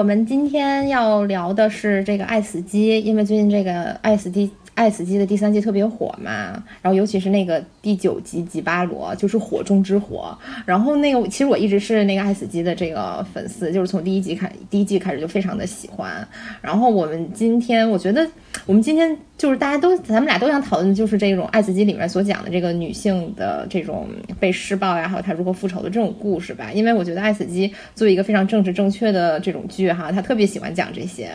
我们今天要聊的是这个《爱死机》，因为最近这个《爱死机》《爱死机》的第三季特别火嘛，然后尤其是那个第九集吉巴罗，就是火中之火。然后那个其实我一直是那个《爱死机》的这个粉丝，就是从第一集开第一季开始就非常的喜欢。然后我们今天，我觉得我们今天就是大家都咱们俩都想讨论的就是这种《爱死机》里面所讲的这个女性的这种被施暴呀，还有她如何复仇的这种故事吧。因为我觉得《爱死机》作为一个非常政治正确的这种剧哈，他特别喜欢讲这些。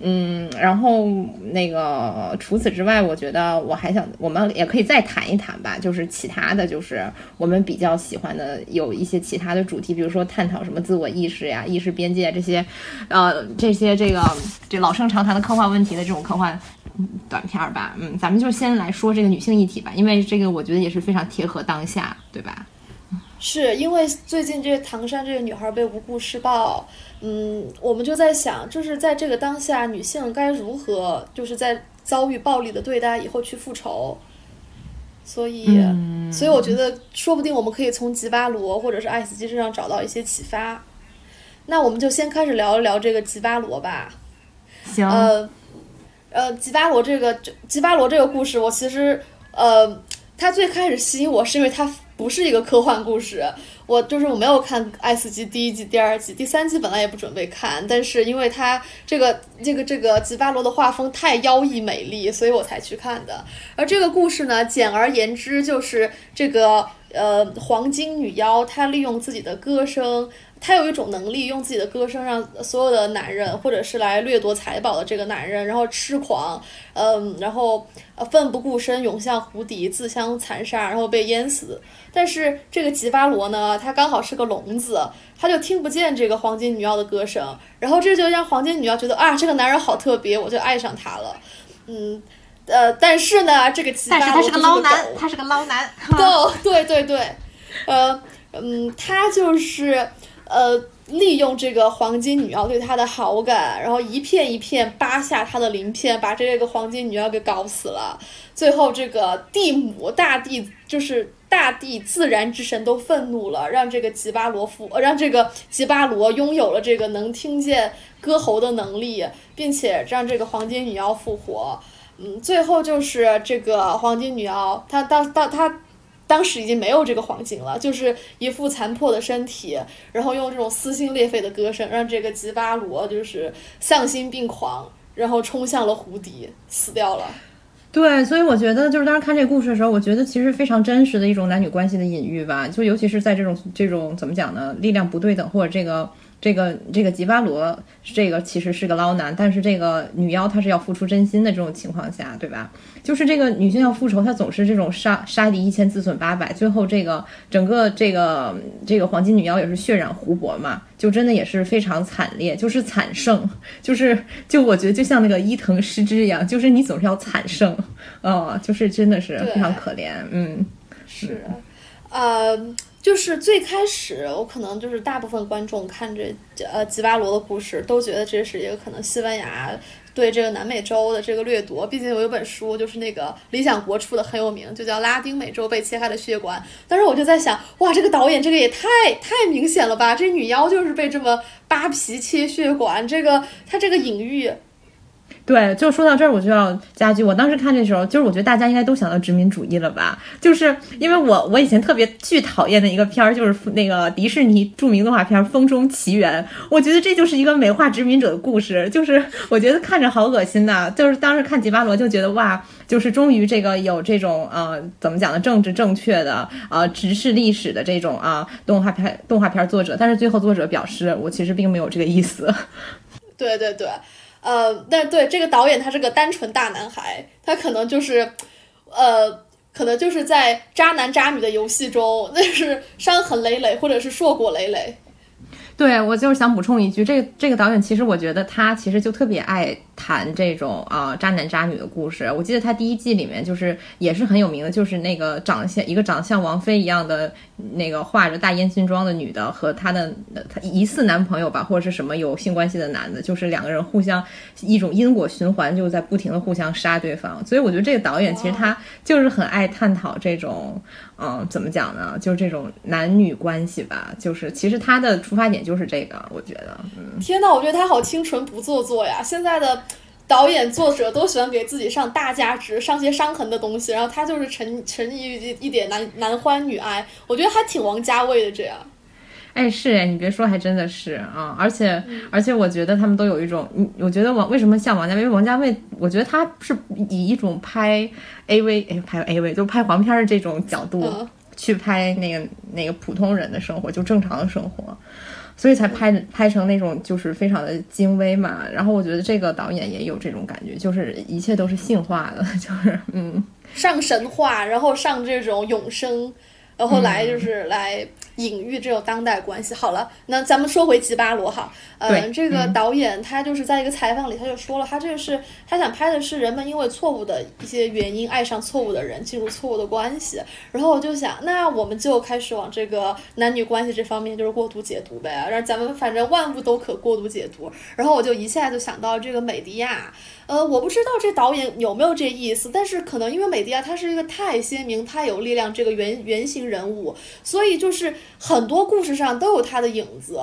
嗯，然后那个除此之外，我觉得我还想，我们也可以再谈一谈吧，就是其他的就是我们比较喜欢的有一些其他的主题，比如说探讨什么自我意识呀、意识边界这些，呃，这些这个这老生常谈的科幻问题的这种科幻短片儿吧。嗯，咱们就先来说这个女性议题吧，因为这个我觉得也是非常贴合当下，对吧？是因为最近这个唐山这个女孩被无故施暴，嗯，我们就在想，就是在这个当下，女性该如何，就是在遭遇暴力的对待以后去复仇。所以，所以我觉得，说不定我们可以从吉巴罗或者是爱死机身上找到一些启发。那我们就先开始聊一聊这个吉巴罗吧。行。呃，呃，吉巴罗这个吉巴罗这个故事，我其实，呃，它最开始吸引我是因为它。不是一个科幻故事，我就是我没有看《爱死机》第一季、第二季、第三季，本来也不准备看，但是因为它这个这个这个吉巴罗的画风太妖异美丽，所以我才去看的。而这个故事呢，简而言之就是这个呃黄金女妖，她利用自己的歌声。她有一种能力，用自己的歌声让所有的男人，或者是来掠夺财宝的这个男人，然后痴狂，嗯，然后奋不顾身涌向湖底，自相残杀，然后被淹死。但是这个吉巴罗呢，他刚好是个聋子，他就听不见这个黄金女妖的歌声，然后这就让黄金女妖觉得啊，这个男人好特别，我就爱上他了。嗯，呃，但是呢，这个吉巴罗他是个捞男，他是个捞男。对对对对，呃嗯，他就是。呃，利用这个黄金女妖对他的好感，然后一片一片扒下他的鳞片，把这个黄金女妖给搞死了。最后，这个地母大地就是大地自然之神都愤怒了，让这个吉巴罗复，让这个吉巴罗拥有了这个能听见歌喉的能力，并且让这个黄金女妖复活。嗯，最后就是这个黄金女妖，她当当她。当时已经没有这个黄金了，就是一副残破的身体，然后用这种撕心裂肺的歌声，让这个吉巴罗就是丧心病狂，然后冲向了湖底，死掉了。对，所以我觉得就是当时看这个故事的时候，我觉得其实非常真实的一种男女关系的隐喻吧，就尤其是在这种这种怎么讲呢，力量不对等或者这个。这个这个吉巴罗，这个其实是个捞男，但是这个女妖她是要付出真心的这种情况下，对吧？就是这个女性要复仇，她总是这种杀杀敌一千自损八百，最后这个整个这个这个黄金女妖也是血染湖泊嘛，就真的也是非常惨烈，就是惨胜，就是就我觉得就像那个伊藤诗织一样，就是你总是要惨胜，哦，就是真的是非常可怜，嗯，是，呃。就是最开始，我可能就是大部分观众看这呃吉巴罗的故事，都觉得这是一个可能西班牙对这个南美洲的这个掠夺。毕竟有一本书，就是那个理想国出的很有名，就叫《拉丁美洲被切开的血管》。当时我就在想，哇，这个导演这个也太太明显了吧？这女妖就是被这么扒皮切血管，这个他这个隐喻。对，就说到这儿，我就要加剧。我当时看这时候，就是我觉得大家应该都想到殖民主义了吧？就是因为我我以前特别巨讨厌的一个片儿，就是那个迪士尼著名动画片《风中奇缘》。我觉得这就是一个美化殖民者的故事，就是我觉得看着好恶心呐。就是当时看吉巴罗就觉得哇，就是终于这个有这种呃怎么讲呢，政治正确的呃直视历史的这种啊动画片动画片作者。但是最后作者表示，我其实并没有这个意思。对 对对。呃，但对这个导演，他是个单纯大男孩，他可能就是，呃，可能就是在渣男渣女的游戏中，那是伤痕累累，或者是硕果累累。对我就是想补充一句，这个这个导演其实我觉得他其实就特别爱。谈这种啊渣男渣女的故事，我记得他第一季里面就是也是很有名的，就是那个长相一个长相王菲一样的那个画着大烟熏妆的女的和她的她疑似男朋友吧，或者是什么有性关系的男的，就是两个人互相一种因果循环，就在不停的互相杀对方。所以我觉得这个导演其实他就是很爱探讨这种嗯怎么讲呢，就是这种男女关系吧，就是其实他的出发点就是这个，我觉得，嗯，天呐，我觉得他好清纯不做作呀！现在的导演作者都喜欢给自己上大价值，上些伤痕的东西，然后他就是沉沉溺于一点男男欢女爱，我觉得还挺王家卫的这样。哎，是哎，你别说，还真的是啊！而且而且，我觉得他们都有一种，嗯，我觉得王为什么像王家卫？因为王家卫，我觉得他是以一种拍 AV，哎，拍 AV 就拍黄片的这种角度去拍那个那个普通人的生活，就正常的生活，所以才拍拍成那种就是非常的精微嘛。然后我觉得这个导演也有这种感觉，就是一切都是性化的，就是嗯，上神话，然后上这种永生，然后来就是来。隐喻这种当代关系。好了，那咱们说回吉巴罗哈，嗯，这个导演他就是在一个采访里他就说了，他这个是他想拍的是人们因为错误的一些原因爱上错误的人，进入错误的关系。然后我就想，那我们就开始往这个男女关系这方面就是过度解读呗，让咱们反正万物都可过度解读。然后我就一下就想到这个美迪亚。呃，我不知道这导演有没有这意思，但是可能因为美迪亚他是一个太鲜明、太有力量这个原原型人物，所以就是很多故事上都有他的影子。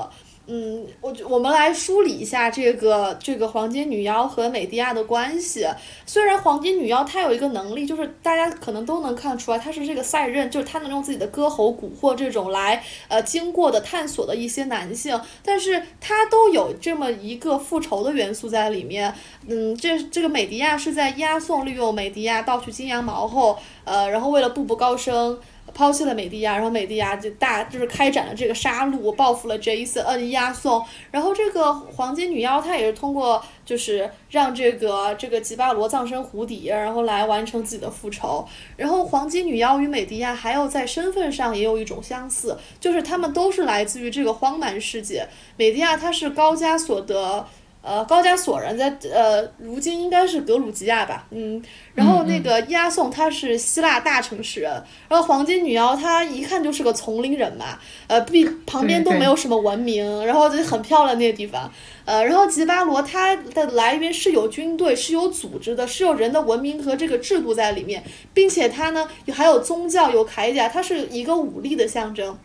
嗯，我我们来梳理一下这个这个黄金女妖和美迪亚的关系。虽然黄金女妖她有一个能力，就是大家可能都能看出来，她是这个赛壬，就是她能用自己的歌喉蛊惑这种来呃经过的探索的一些男性，但是她都有这么一个复仇的元素在里面。嗯，这这个美迪亚是在押送利用美迪亚盗取金羊毛后，呃，然后为了步步高升。抛弃了美迪亚，然后美迪亚就大就是开展了这个杀戮，报复了 Jason，嗯，押送。然后这个黄金女妖她也是通过就是让这个这个吉巴罗葬身湖底，然后来完成自己的复仇。然后黄金女妖与美迪亚还有在身份上也有一种相似，就是他们都是来自于这个荒蛮世界。美迪亚她是高加索的。呃，高加索人在呃，如今应该是格鲁吉亚吧，嗯，然后那个押送他是希腊大城市人，然后黄金女妖她一看就是个丛林人嘛，呃，必 旁边都没有什么文明，然后就很漂亮那个地方，呃，然后吉巴罗它的来源是有军队，是有组织的，是有人的文明和这个制度在里面，并且它呢还有宗教，有铠甲，它是一个武力的象征。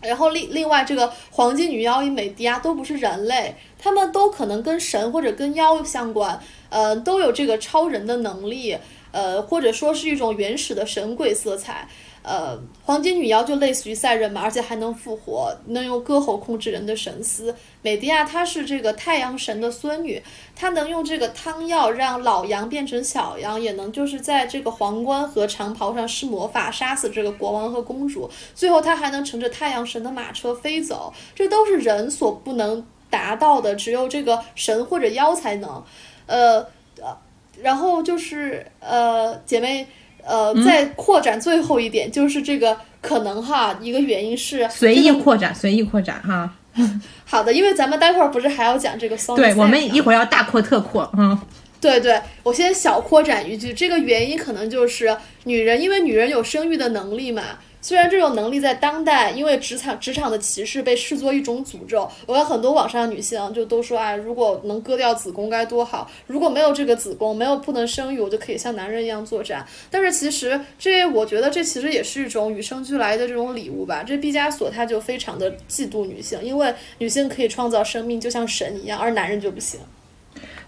然后另另外，这个黄金女妖与美迪亚都不是人类，他们都可能跟神或者跟妖相关，呃，都有这个超人的能力，呃，或者说是一种原始的神鬼色彩。呃，黄金女妖就类似于赛人嘛，而且还能复活，能用歌喉控制人的神思。美迪亚她是这个太阳神的孙女，她能用这个汤药让老羊变成小羊，也能就是在这个皇冠和长袍上施魔法杀死这个国王和公主。最后她还能乘着太阳神的马车飞走，这都是人所不能达到的，只有这个神或者妖才能。呃呃，然后就是呃，姐妹。呃，再扩展最后一点，就是这个可能哈，一个原因是随意扩展，随意扩展哈。好的，因为咱们待会儿不是还要讲这个 song，对，我们一会儿要大扩特扩，嗯。对对，我先小扩展一句，这个原因可能就是女人，因为女人有生育的能力嘛。虽然这种能力在当代，因为职场职场的歧视被视作一种诅咒。我看很多网上女性就都说，哎，如果能割掉子宫该多好！如果没有这个子宫，没有不能生育，我就可以像男人一样作战。但是其实这，我觉得这其实也是一种与生俱来的这种礼物吧。这毕加索他就非常的嫉妒女性，因为女性可以创造生命，就像神一样，而男人就不行。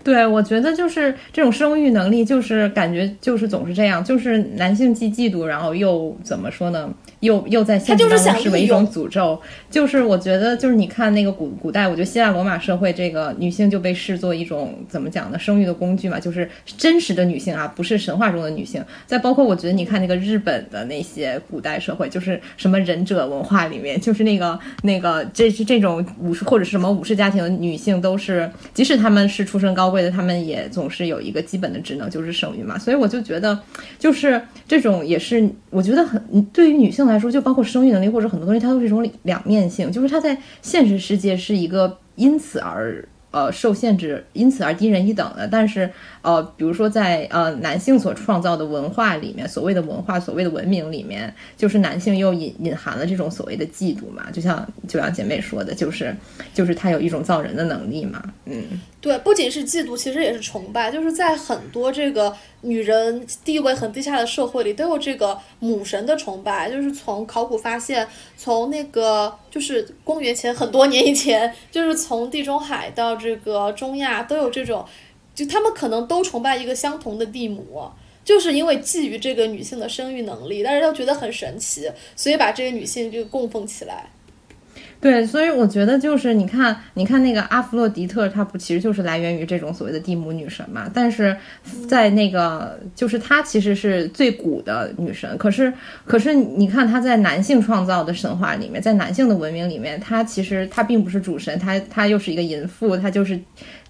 对，我觉得就是这种生育能力，就是感觉就是总是这样，就是男性既嫉妒，然后又怎么说呢？又又在现实当中视为一种诅咒，就是我觉得就是你看那个古古代，我觉得希腊罗马社会这个女性就被视作一种怎么讲呢？生育的工具嘛，就是真实的女性啊，不是神话中的女性。再包括我觉得你看那个日本的那些古代社会，就是什么忍者文化里面，就是那个那个这是这种武士或者是什么武士家庭的女性，都是即使她们是出身高贵的，她们也总是有一个基本的职能，就是生育嘛。所以我就觉得，就是这种也是我觉得很对于女性。来说，就包括生育能力或者很多东西，它都是一种两面性。就是它在现实世界是一个因此而呃受限制，因此而低人一等的。但是呃，比如说在呃男性所创造的文化里面，所谓的文化、所谓的文明里面，就是男性又隐隐含了这种所谓的嫉妒嘛。就像就像姐妹说的，就是就是他有一种造人的能力嘛。嗯，对，不仅是嫉妒，其实也是崇拜。就是在很多这个女人地位很低下的社会里，都有这个母神的崇拜。就是从考古发现，从那个就是公元前很多年以前，就是从地中海到这个中亚，都有这种，就他们可能都崇拜一个相同的地母，就是因为觊觎这个女性的生育能力，但是又觉得很神奇，所以把这个女性就供奉起来。对，所以我觉得就是你看，你看那个阿弗洛狄特，她不其实就是来源于这种所谓的蒂姆女神嘛？但是在那个就是她其实是最古的女神，可是可是你看她在男性创造的神话里面，在男性的文明里面，她其实她并不是主神，她她又是一个淫妇，她就是。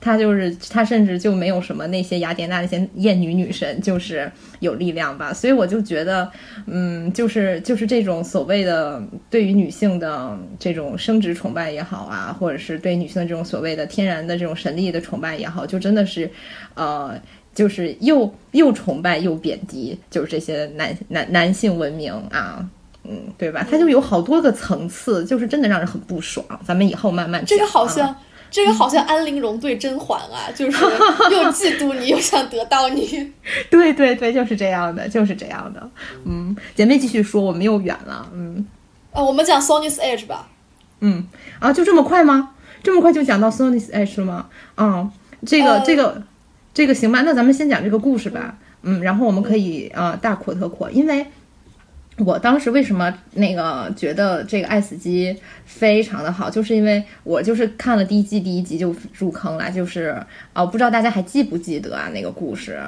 他就是他，甚至就没有什么那些雅典娜那些艳女女神，就是有力量吧。所以我就觉得，嗯，就是就是这种所谓的对于女性的这种生殖崇拜也好啊，或者是对女性的这种所谓的天然的这种神力的崇拜也好，就真的是，呃，就是又又崇拜又贬低，就是这些男男男性文明啊，嗯，对吧？它就有好多个层次，就是真的让人很不爽。咱们以后慢慢这个好像。这个好像安陵容对甄嬛啊，就是又嫉妒你，又想得到你。对对对，就是这样的，就是这样的。嗯，姐妹继续说，我们又远了。嗯，啊，我们讲 Sony's Edge 吧。嗯，啊，就这么快吗？这么快就讲到 Sony's Edge 了吗？啊，这个这个这个行吧，那咱们先讲这个故事吧。嗯，然后我们可以呃大扩特扩，因为。我当时为什么那个觉得这个《爱死机》非常的好，就是因为我就是看了第一季第一集就入坑了，就是啊，不知道大家还记不记得啊那个故事？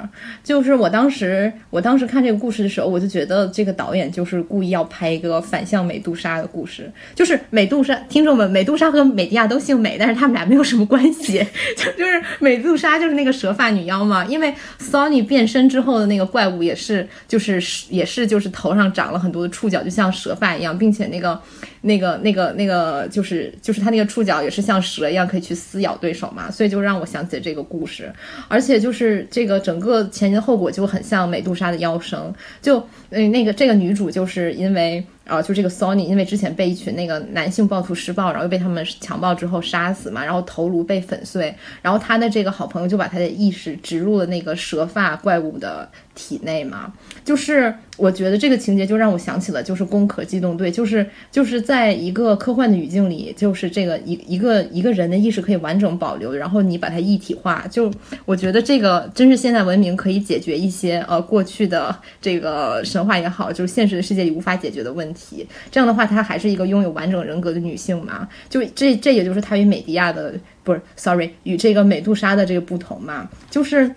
就是我当时我当时看这个故事的时候，我就觉得这个导演就是故意要拍一个反向美杜莎的故事，就是美杜莎，听众们，美杜莎和美迪亚都姓美，但是他们俩没有什么关系，就就是美杜莎就是那个蛇发女妖嘛，因为 Sony 变身之后的那个怪物也是就是也是就是头上长了。很多的触角就像蛇发一样，并且那个、那个、那个、那个，就是就是他那个触角也是像蛇一样可以去撕咬对手嘛，所以就让我想起这个故事，而且就是这个整个前因后果就很像美杜莎的妖生，就嗯那个这个女主就是因为。啊就这个 Sony，因为之前被一群那个男性暴徒施暴，然后又被他们强暴之后杀死嘛，然后头颅被粉碎，然后他的这个好朋友就把他的意识植入了那个蛇发怪物的体内嘛。就是我觉得这个情节就让我想起了就是《攻壳机动队》，就是就是在在一个科幻的语境里，就是这个一一个一个人的意识可以完整保留，然后你把它一体化，就我觉得这个真是现代文明可以解决一些呃过去的这个神话也好，就是现实的世界里无法解决的问。题这样的话，她还是一个拥有完整人格的女性嘛？就这，这也就是她与美迪亚的不是，sorry，与这个美杜莎的这个不同嘛？就是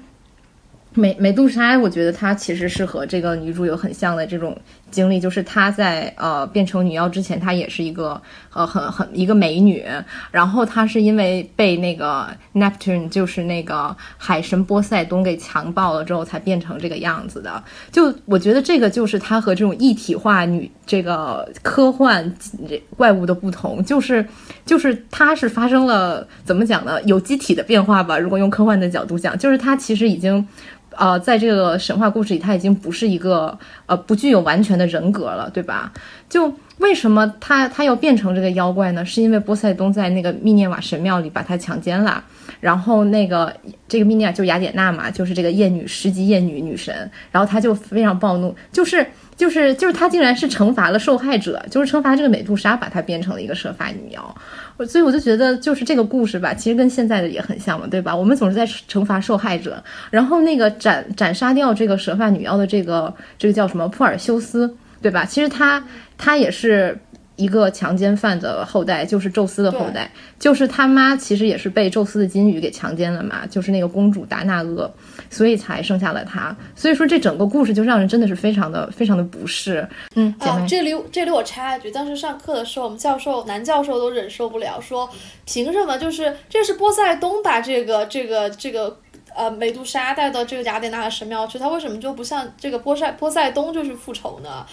美美杜莎，我觉得她其实是和这个女主有很像的这种。经历就是她在呃变成女妖之前，她也是一个呃很很一个美女。然后她是因为被那个 Neptune，就是那个海神波塞冬给强暴了之后，才变成这个样子的。就我觉得这个就是她和这种一体化女这个科幻怪物的不同，就是就是她是发生了怎么讲呢？有机体的变化吧。如果用科幻的角度讲，就是她其实已经。呃，在这个神话故事里，他已经不是一个呃不具有完全的人格了，对吧？就为什么他他要变成这个妖怪呢？是因为波塞冬在那个密涅瓦神庙里把他强奸了，然后那个这个密涅瓦就雅典娜嘛，就是这个艳女十级艳女女神，然后他就非常暴怒，就是就是就是他竟然是惩罚了受害者，就是惩罚这个美杜莎，把她变成了一个蛇发女妖。所以我就觉得，就是这个故事吧，其实跟现在的也很像嘛，对吧？我们总是在惩罚受害者，然后那个斩斩杀掉这个蛇发女妖的这个这个叫什么普尔修斯，对吧？其实他他也是。一个强奸犯的后代，就是宙斯的后代，就是他妈其实也是被宙斯的金鱼给强奸了嘛，就是那个公主达那厄，所以才生下了他。所以说这整个故事就让人真的是非常的非常的不适。嗯，啊，这里这里我插一句，当时上课的时候，我们教授男教授都忍受不了，说凭什么就是这是波塞冬把这个这个这个呃美杜莎带到这个雅典娜的神庙去，他为什么就不像这个波塞波塞冬就去复仇呢？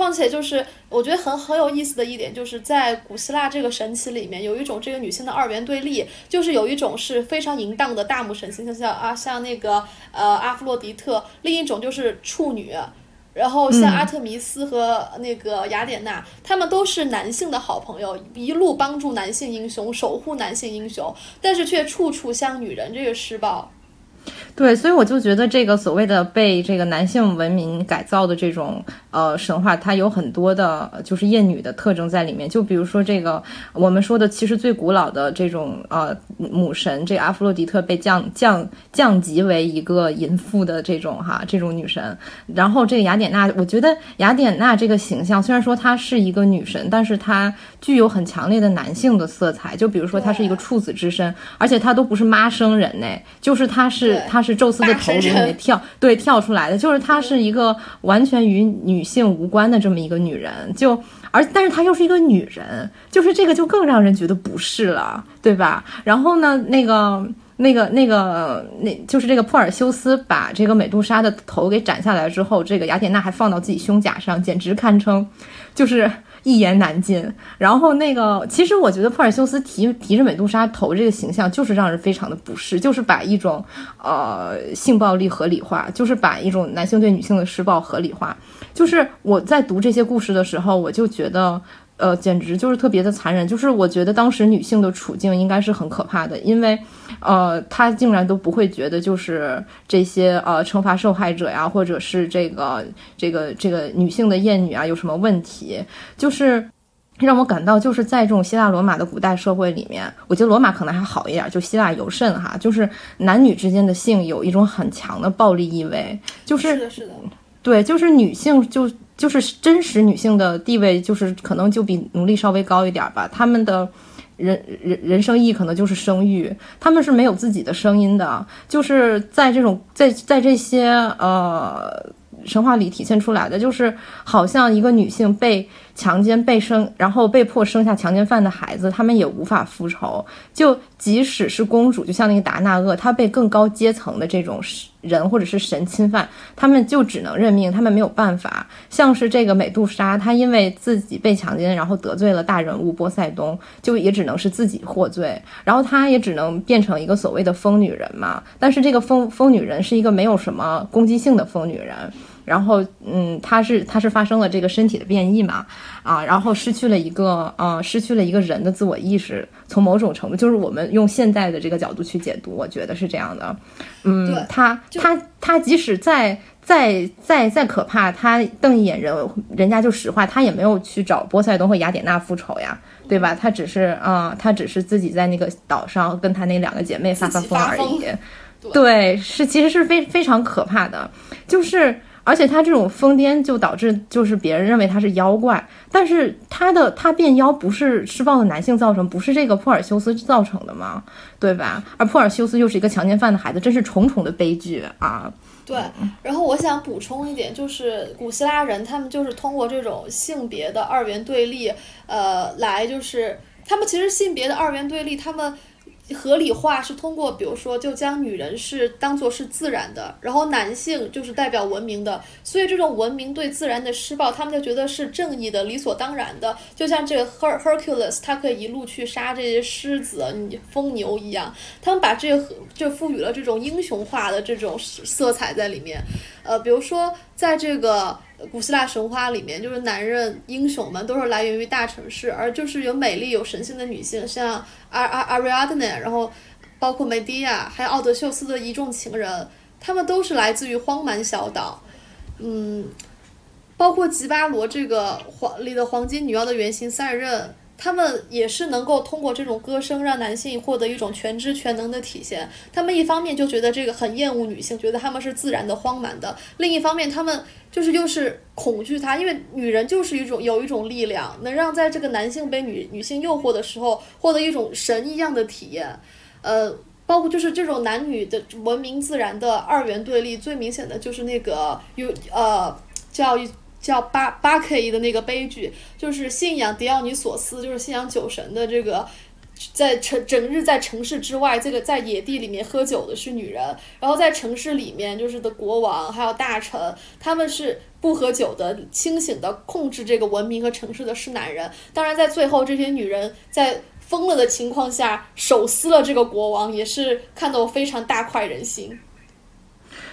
况且就是我觉得很很有意思的一点，就是在古希腊这个神奇里面，有一种这个女性的二元对立，就是有一种是非常淫荡的大母神性，像像啊像那个呃阿弗洛狄特，另一种就是处女，然后像阿特弥斯和那个雅典娜，他们都是男性的好朋友，一路帮助男性英雄，守护男性英雄，但是却处处向女人这个施暴。对，所以我就觉得这个所谓的被这个男性文明改造的这种呃神话，它有很多的就是厌女的特征在里面。就比如说这个我们说的，其实最古老的这种呃母神，这个阿弗洛狄特被降降降级为一个淫妇的这种哈这种女神。然后这个雅典娜，我觉得雅典娜这个形象虽然说她是一个女神，但是她具有很强烈的男性的色彩。就比如说她是一个处子之身，而且她都不是妈生人呢，就是她是她。是宙斯的头颅里面跳对跳出来的，就是她是一个完全与女性无关的这么一个女人，就而但是她又是一个女人，就是这个就更让人觉得不是了，对吧？然后呢，那个那个那个那就是这个珀尔修斯把这个美杜莎的头给斩下来之后，这个雅典娜还放到自己胸甲上，简直堪称就是。一言难尽。然后那个，其实我觉得珀尔修斯提提着美杜莎头这个形象，就是让人非常的不适，就是把一种呃性暴力合理化，就是把一种男性对女性的施暴合理化。就是我在读这些故事的时候，我就觉得。呃，简直就是特别的残忍。就是我觉得当时女性的处境应该是很可怕的，因为，呃，她竟然都不会觉得就是这些呃惩罚受害者呀，或者是这个这个这个女性的厌女啊有什么问题，就是让我感到就是在这种希腊罗马的古代社会里面，我觉得罗马可能还好一点，就希腊尤甚哈，就是男女之间的性有一种很强的暴力意味，就是是的，是的，对，就是女性就。就是真实女性的地位，就是可能就比奴隶稍微高一点吧。她们的人人人生意义可能就是生育，她们是没有自己的声音的。就是在这种在在这些呃神话里体现出来的，就是好像一个女性被强奸、被生，然后被迫生下强奸犯的孩子，他们也无法复仇。就即使是公主，就像那个达纳厄，她被更高阶层的这种。人或者是神侵犯，他们就只能认命，他们没有办法。像是这个美杜莎，她因为自己被强奸，然后得罪了大人物波塞冬，就也只能是自己获罪，然后她也只能变成一个所谓的疯女人嘛。但是这个疯疯女人是一个没有什么攻击性的疯女人。然后，嗯，他是他是发生了这个身体的变异嘛，啊，然后失去了一个，呃，失去了一个人的自我意识。从某种程度，就是我们用现在的这个角度去解读，我觉得是这样的。嗯，他他他即使再再再再可怕，他瞪一眼人，人家就石化，他也没有去找波塞冬和雅典娜复仇呀，对吧？他只是啊，他只是自己在那个岛上跟他那两个姐妹发发疯而已。对，是其实是非非常可怕的，就是。而且他这种疯癫就导致，就是别人认为他是妖怪，但是他的他变妖不是施暴的男性造成，不是这个珀尔修斯造成的吗？对吧？而珀尔修斯又是一个强奸犯的孩子，真是重重的悲剧啊！对。然后我想补充一点，就是古希腊人他们就是通过这种性别的二元对立，呃，来就是他们其实性别的二元对立，他们。合理化是通过，比如说，就将女人是当做是自然的，然后男性就是代表文明的，所以这种文明对自然的施暴，他们就觉得是正义的、理所当然的。就像这个 Her Hercules，他可以一路去杀这些狮子、疯牛一样，他们把这个就赋予了这种英雄化的这种色彩在里面。呃，比如说，在这个古希腊神话里面，就是男人英雄们都是来源于大城市，而就是有美丽有神性的女性，像阿阿阿瑞阿德奈，然后包括梅迪亚，还有奥德修斯的一众情人，他们都是来自于荒蛮小岛。嗯，包括吉巴罗这个黄里的黄金女妖的原型赛壬。他们也是能够通过这种歌声让男性获得一种全知全能的体现。他们一方面就觉得这个很厌恶女性，觉得他们是自然的荒蛮的；另一方面，他们就是又是恐惧她，因为女人就是一种有一种力量，能让在这个男性被女女性诱惑的时候获得一种神一样的体验。呃，包括就是这种男女的文明自然的二元对立，最明显的就是那个有呃叫。叫巴巴克伊的那个悲剧，就是信仰狄奥尼索斯，就是信仰酒神的这个，在城整日在城市之外，这个在野地里面喝酒的是女人，然后在城市里面就是的国王还有大臣，他们是不喝酒的，清醒的控制这个文明和城市的是男人。当然，在最后这些女人在疯了的情况下手撕了这个国王，也是看得我非常大快人心。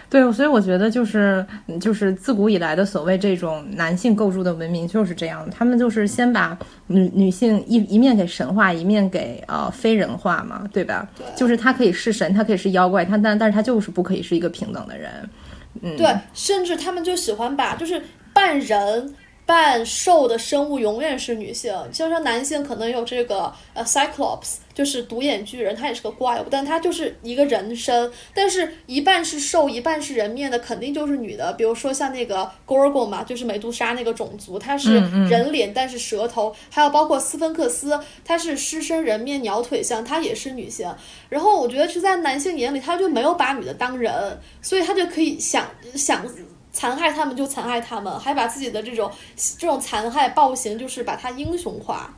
对，所以我觉得就是就是自古以来的所谓这种男性构筑的文明就是这样，他们就是先把女女性一一面给神化，一面给呃非人化嘛，对吧？对就是他可以是神，他可以是妖怪，他但但是他就是不可以是一个平等的人。嗯，对，甚至他们就喜欢把就是半人半兽的生物永远是女性，就像男性可能有这个呃 Cyclops，就是独眼巨人，他也是个怪物，但他就是一个人身，但是一半是兽，一半是人面的，肯定就是女的。比如说像那个 Gorgon 嘛，就是美杜莎那个种族，它是人脸但是蛇头，还有包括斯芬克斯，它是狮身人面鸟腿像，它也是女性。然后我觉得是在男性眼里，他就没有把女的当人，所以他就可以想想。残害他们就残害他们，还把自己的这种这种残害暴行，就是把他英雄化。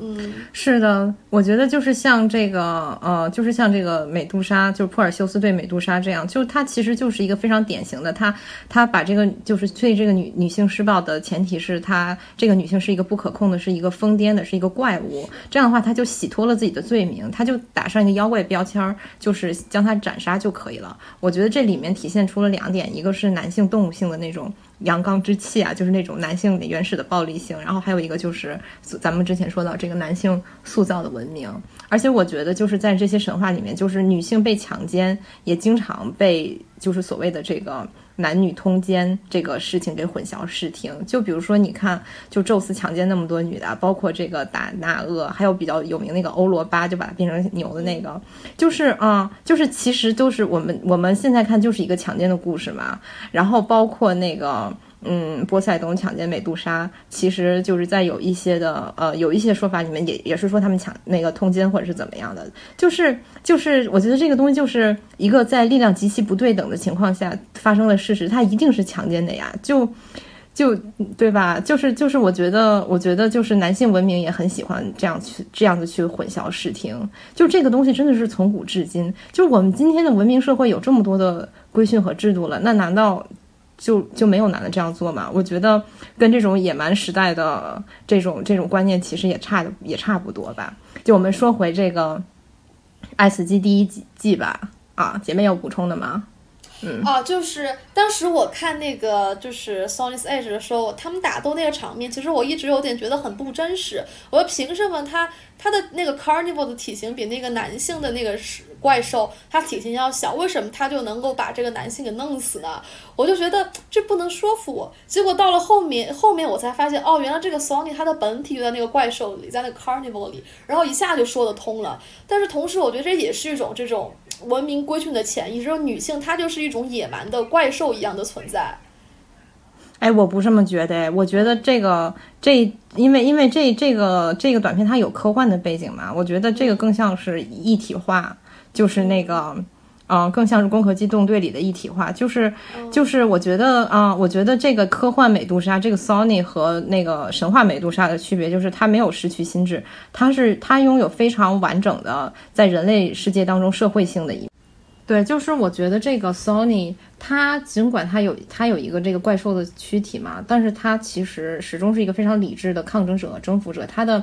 嗯，是的，我觉得就是像这个，呃，就是像这个美杜莎，就是珀尔修斯对美杜莎这样，就是她其实就是一个非常典型的，她她把这个就是对这个女女性施暴的前提是她这个女性是一个不可控的，是一个疯癫的，是一个怪物，这样的话她就洗脱了自己的罪名，她就打上一个妖怪标签儿，就是将她斩杀就可以了。我觉得这里面体现出了两点，一个是男性动物性的那种。阳刚之气啊，就是那种男性原始的暴力性，然后还有一个就是咱们之前说到这个男性塑造的文明，而且我觉得就是在这些神话里面，就是女性被强奸也经常被就是所谓的这个。男女通奸这个事情给混淆视听，就比如说，你看，就宙斯强奸那么多女的，包括这个达纳厄，还有比较有名那个欧罗巴，就把它变成牛的那个，就是啊，就是其实就是我们我们现在看就是一个强奸的故事嘛，然后包括那个。嗯，波塞冬强奸美杜莎，其实就是在有一些的呃，有一些说法里面也也是说他们抢那个通奸或者是怎么样的，就是就是我觉得这个东西就是一个在力量极其不对等的情况下发生的事实，它一定是强奸的呀，就就对吧？就是就是我觉得我觉得就是男性文明也很喜欢这样去这样子去混淆视听，就这个东西真的是从古至今，就是我们今天的文明社会有这么多的规训和制度了，那难道？就就没有男的这样做嘛？我觉得跟这种野蛮时代的这种这种观念其实也差的也差不多吧。就我们说回这个《爱死机》第一季吧。啊，姐妹有补充的吗？嗯，啊，就是当时我看那个就是 Sony's Edge 的时候，他们打斗那个场面，其实我一直有点觉得很不真实。我说凭什么他他的那个 Carnival 的体型比那个男性的那个是？怪兽，它体型要小，为什么它就能够把这个男性给弄死呢？我就觉得这不能说服我。结果到了后面，后面我才发现，哦，原来这个 Sony 它的本体就在那个怪兽里，在那个 Carnival 里，然后一下就说得通了。但是同时，我觉得这也是一种这种文明规训的潜意识，女性她就是一种野蛮的怪兽一样的存在。哎，我不这么觉得，我觉得这个这，因为因为这这个这个短片它有科幻的背景嘛，我觉得这个更像是一体化。就是那个，嗯，更像是《攻壳机动队》里的一体化。就是，就是我觉得啊，我觉得这个科幻美杜莎，这个 Sony 和那个神话美杜莎的区别，就是它没有失去心智，它是它拥有非常完整的在人类世界当中社会性的一。对，就是我觉得这个 Sony，它尽管它有它有一个这个怪兽的躯体嘛，但是它其实始终是一个非常理智的抗争者和征服者。它的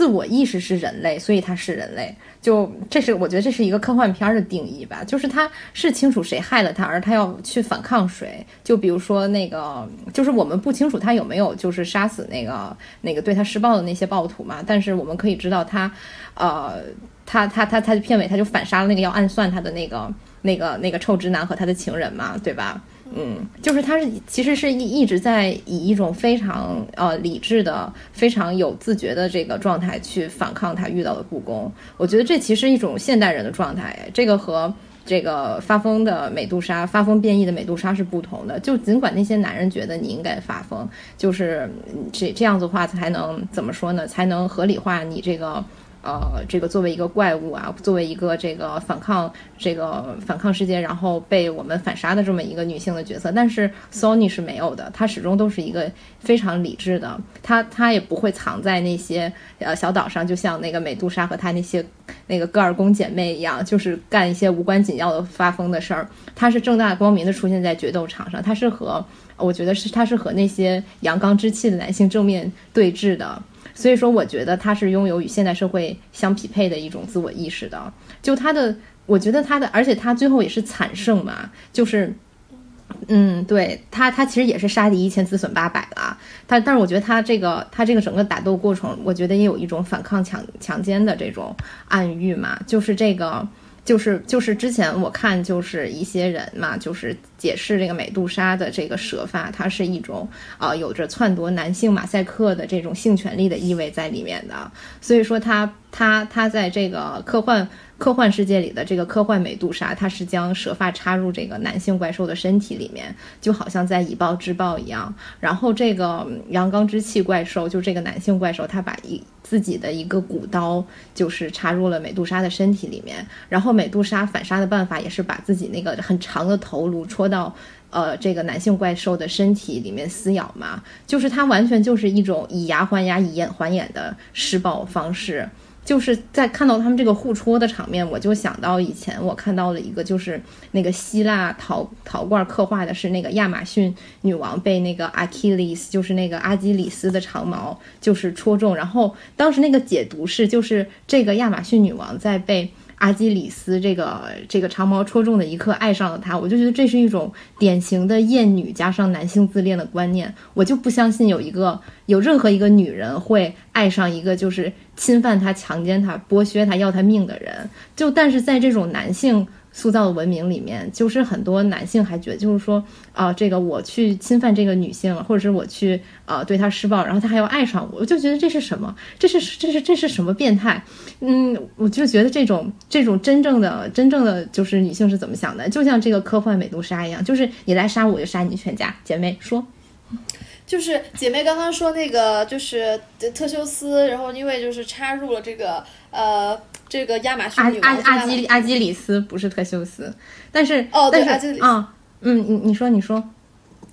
自我意识是人类，所以他是人类。就这是我觉得这是一个科幻片的定义吧，就是他是清楚谁害了他，而他要去反抗谁。就比如说那个，就是我们不清楚他有没有就是杀死那个那个对他施暴的那些暴徒嘛，但是我们可以知道他，呃，他他他他的片尾他就反杀了那个要暗算他的那个那个那个臭直男和他的情人嘛，对吧？嗯，就是他是其实是一一直在以一种非常呃理智的、非常有自觉的这个状态去反抗他遇到的故宫。我觉得这其实一种现代人的状态，这个和这个发疯的美杜莎、发疯变异的美杜莎是不同的。就尽管那些男人觉得你应该发疯，就是这这样子话才能怎么说呢？才能合理化你这个。呃，这个作为一个怪物啊，作为一个这个反抗这个反抗世界，然后被我们反杀的这么一个女性的角色，但是 Sony 是没有的，她始终都是一个非常理智的，她她也不会藏在那些呃小岛上，就像那个美杜莎和她那些那个戈尔宫姐妹一样，就是干一些无关紧要的发疯的事儿，她是正大光明的出现在决斗场上，她是和我觉得是她是和那些阳刚之气的男性正面对峙的。所以说，我觉得他是拥有与现代社会相匹配的一种自我意识的。就他的，我觉得他的，而且他最后也是惨胜嘛，就是。嗯，对他，他其实也是杀敌一千，自损八百了。他，但是我觉得他这个，他这个整个打斗过程，我觉得也有一种反抗强强奸的这种暗喻嘛。就是这个，就是就是之前我看，就是一些人嘛，就是解释这个美杜莎的这个蛇发，它是一种啊有着篡夺男性马赛克的这种性权利的意味在里面的。所以说它它它在这个科幻。科幻世界里的这个科幻美杜莎，它是将蛇发插入这个男性怪兽的身体里面，就好像在以暴制暴一样。然后这个阳刚之气怪兽，就这个男性怪兽，他把一自己的一个骨刀，就是插入了美杜莎的身体里面。然后美杜莎反杀的办法也是把自己那个很长的头颅戳到呃这个男性怪兽的身体里面撕咬嘛，就是它完全就是一种以牙还牙、以眼还眼的施暴方式。就是在看到他们这个互戳的场面，我就想到以前我看到了一个，就是那个希腊陶陶罐刻画的是那个亚马逊女王被那个阿基里斯就是那个阿基里斯的长矛就是戳中，然后当时那个解读是，就是这个亚马逊女王在被。阿基里斯这个这个长矛戳中的一刻爱上了他，我就觉得这是一种典型的厌女加上男性自恋的观念。我就不相信有一个有任何一个女人会爱上一个就是侵犯她、强奸她、剥削她、要她命的人。就但是在这种男性。塑造的文明里面，就是很多男性还觉得，就是说，啊，这个我去侵犯这个女性，或者是我去呃对她施暴，然后她还要爱上我，我就觉得这是什么？这是这是这是什么变态？嗯，我就觉得这种这种真正的真正的就是女性是怎么想的？就像这个科幻美杜莎一样，就是你来杀我就杀你全家。姐妹说，就是姐妹刚刚说那个就是特修斯，然后因为就是插入了这个呃。这个亚马逊阿阿阿基阿基里斯不是特修斯，但是哦对阿基里啊嗯你你说你说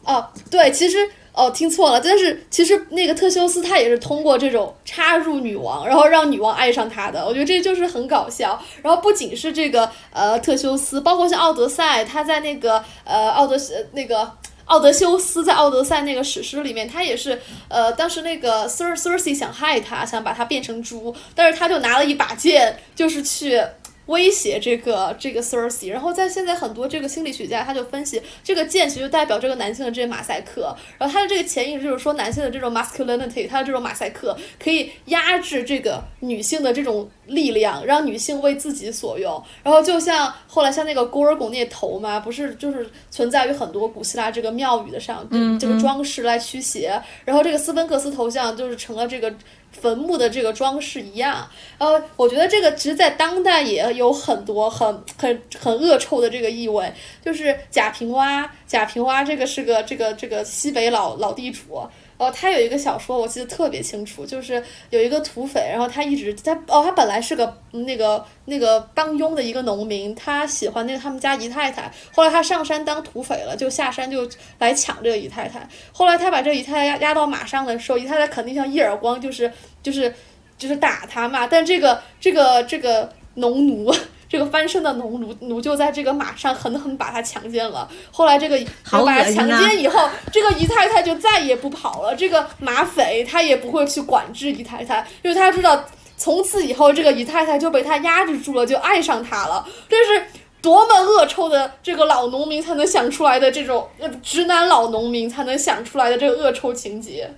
哦对其实哦听错了，但是其实那个特修斯他也是通过这种插入女王，然后让女王爱上他的，我觉得这就是很搞笑。然后不仅是这个呃特修斯，包括像奥德赛，他在那个呃奥德那个。奥德修斯在《奥德赛》那个史诗里面，他也是，呃，当时那个 Serserse 想害他，想把他变成猪，但是他就拿了一把剑，就是去。威胁这个这个 Cersei，然后在现在很多这个心理学家他就分析，这个剑其实代表这个男性的这些马赛克，然后他的这个潜意识就是说男性的这种 masculinity，他的这种马赛克可以压制这个女性的这种力量，让女性为自己所用。然后就像后来像那个郭尔拱那头嘛，不是就是存在于很多古希腊这个庙宇的上，这个装饰来驱邪，然后这个斯芬克斯头像就是成了这个。坟墓的这个装饰一样，呃，我觉得这个其实，在当代也有很多很很很恶臭的这个意味，就是贾平凹，贾平凹这个是个这个这个西北老老地主。哦，他有一个小说，我记得特别清楚，就是有一个土匪，然后他一直他哦，他本来是个那个那个帮佣的一个农民，他喜欢那个他们家姨太太，后来他上山当土匪了，就下山就来抢这个姨太太，后来他把这个姨太太压压到马上的时候，姨太太肯定像一耳光，就是就是就是打他嘛，但这个这个这个农奴。这个翻身的农奴奴就在这个马上狠狠把他强奸了。后来这个把他强奸以后，这个姨太太就再也不跑了。这个马匪他也不会去管制姨太太，因为他知道从此以后这个姨太太就被他压制住了，就爱上他了。这是多么恶臭的这个老农民才能想出来的这种直男老农民才能想出来的这个恶臭情节。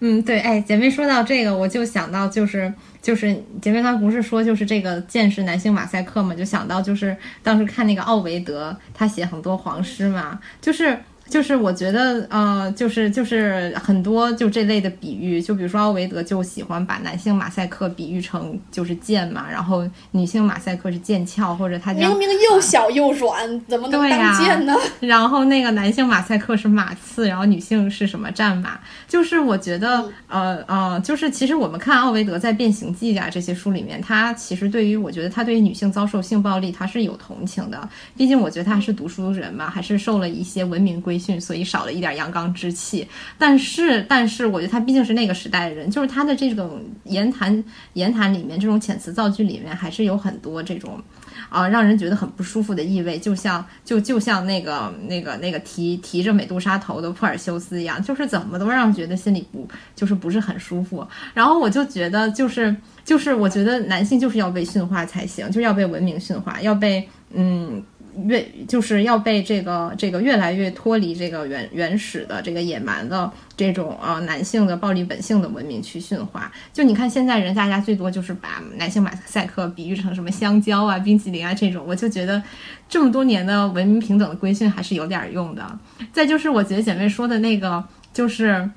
嗯，对，哎，姐妹说到这个，我就想到就是。就是姐妹，刚不是说就是这个见识男性马赛克嘛？就想到就是当时看那个奥维德，他写很多黄诗嘛，就是。就是我觉得，呃，就是就是很多就这类的比喻，就比如说奥维德就喜欢把男性马赛克比喻成就是剑嘛，然后女性马赛克是剑鞘，或者他明明又小又软，怎么能当剑呢？然后那个男性马赛克是马刺，然后女性是什么战马？就是我觉得，呃呃，就是其实我们看奥维德在《变形记》啊这些书里面，他其实对于我觉得他对于女性遭受性暴力他是有同情的，毕竟我觉得他是读书人嘛，还是受了一些文明规。训，所以少了一点阳刚之气。但是，但是，我觉得他毕竟是那个时代的人，就是他的这种言谈言谈里面，这种遣词造句里面，还是有很多这种，啊、让人觉得很不舒服的意味，就像就就像那个那个那个提提着美杜莎头的珀尔修斯一样，就是怎么都让人觉得心里不就是不是很舒服。然后我就觉得就是就是我觉得男性就是要被驯化才行，就是要被文明驯化，要被嗯。越就是要被这个这个越来越脱离这个原原始的这个野蛮的这种呃男性的暴力本性的文明去驯化。就你看现在人大家最多就是把男性马赛克比喻成什么香蕉啊、冰淇淋啊这种，我就觉得这么多年的文明平等的规训还是有点用的。再就是我觉得姐妹说的那个就是。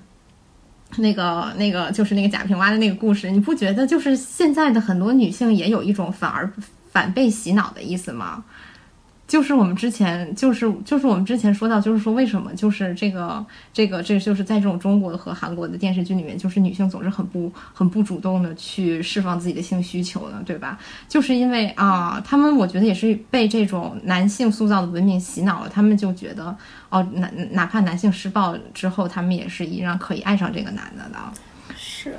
那个、那个，就是那个贾平凹的那个故事，你不觉得就是现在的很多女性也有一种反而反被洗脑的意思吗？就是我们之前，就是就是我们之前说到，就是说为什么就是这个这个这就是在这种中国和韩国的电视剧里面，就是女性总是很不很不主动的去释放自己的性需求呢，对吧？就是因为啊，他们我觉得也是被这种男性塑造的文明洗脑了，他们就觉得哦，哪哪怕男性施暴之后，他们也是依然可以爱上这个男的的。是，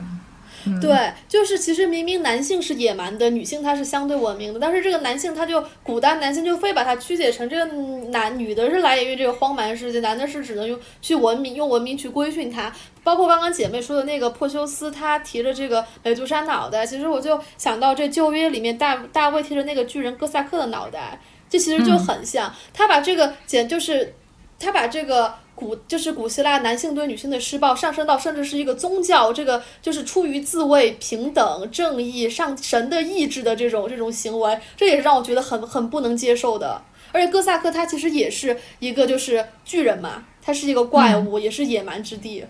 对，就是其实明明男性是野蛮的，女性她是相对文明的，但是这个男性他就古代男性就非把它曲解成这个男女的是来源于这个荒蛮世界，男的是只能用去文明用文明去规训他。包括刚刚姐妹说的那个珀修斯，他提着这个美杜莎脑袋，其实我就想到这旧约里面大大卫提着那个巨人哥萨克的脑袋，这其实就很像，他把这个简就是他把这个。古就是古希腊男性对女性的施暴上升到甚至是一个宗教，这个就是出于自卫、平等、正义、上神的意志的这种这种行为，这也是让我觉得很很不能接受的。而且哥萨克他其实也是一个就是巨人嘛，他是一个怪物，也是野蛮之地。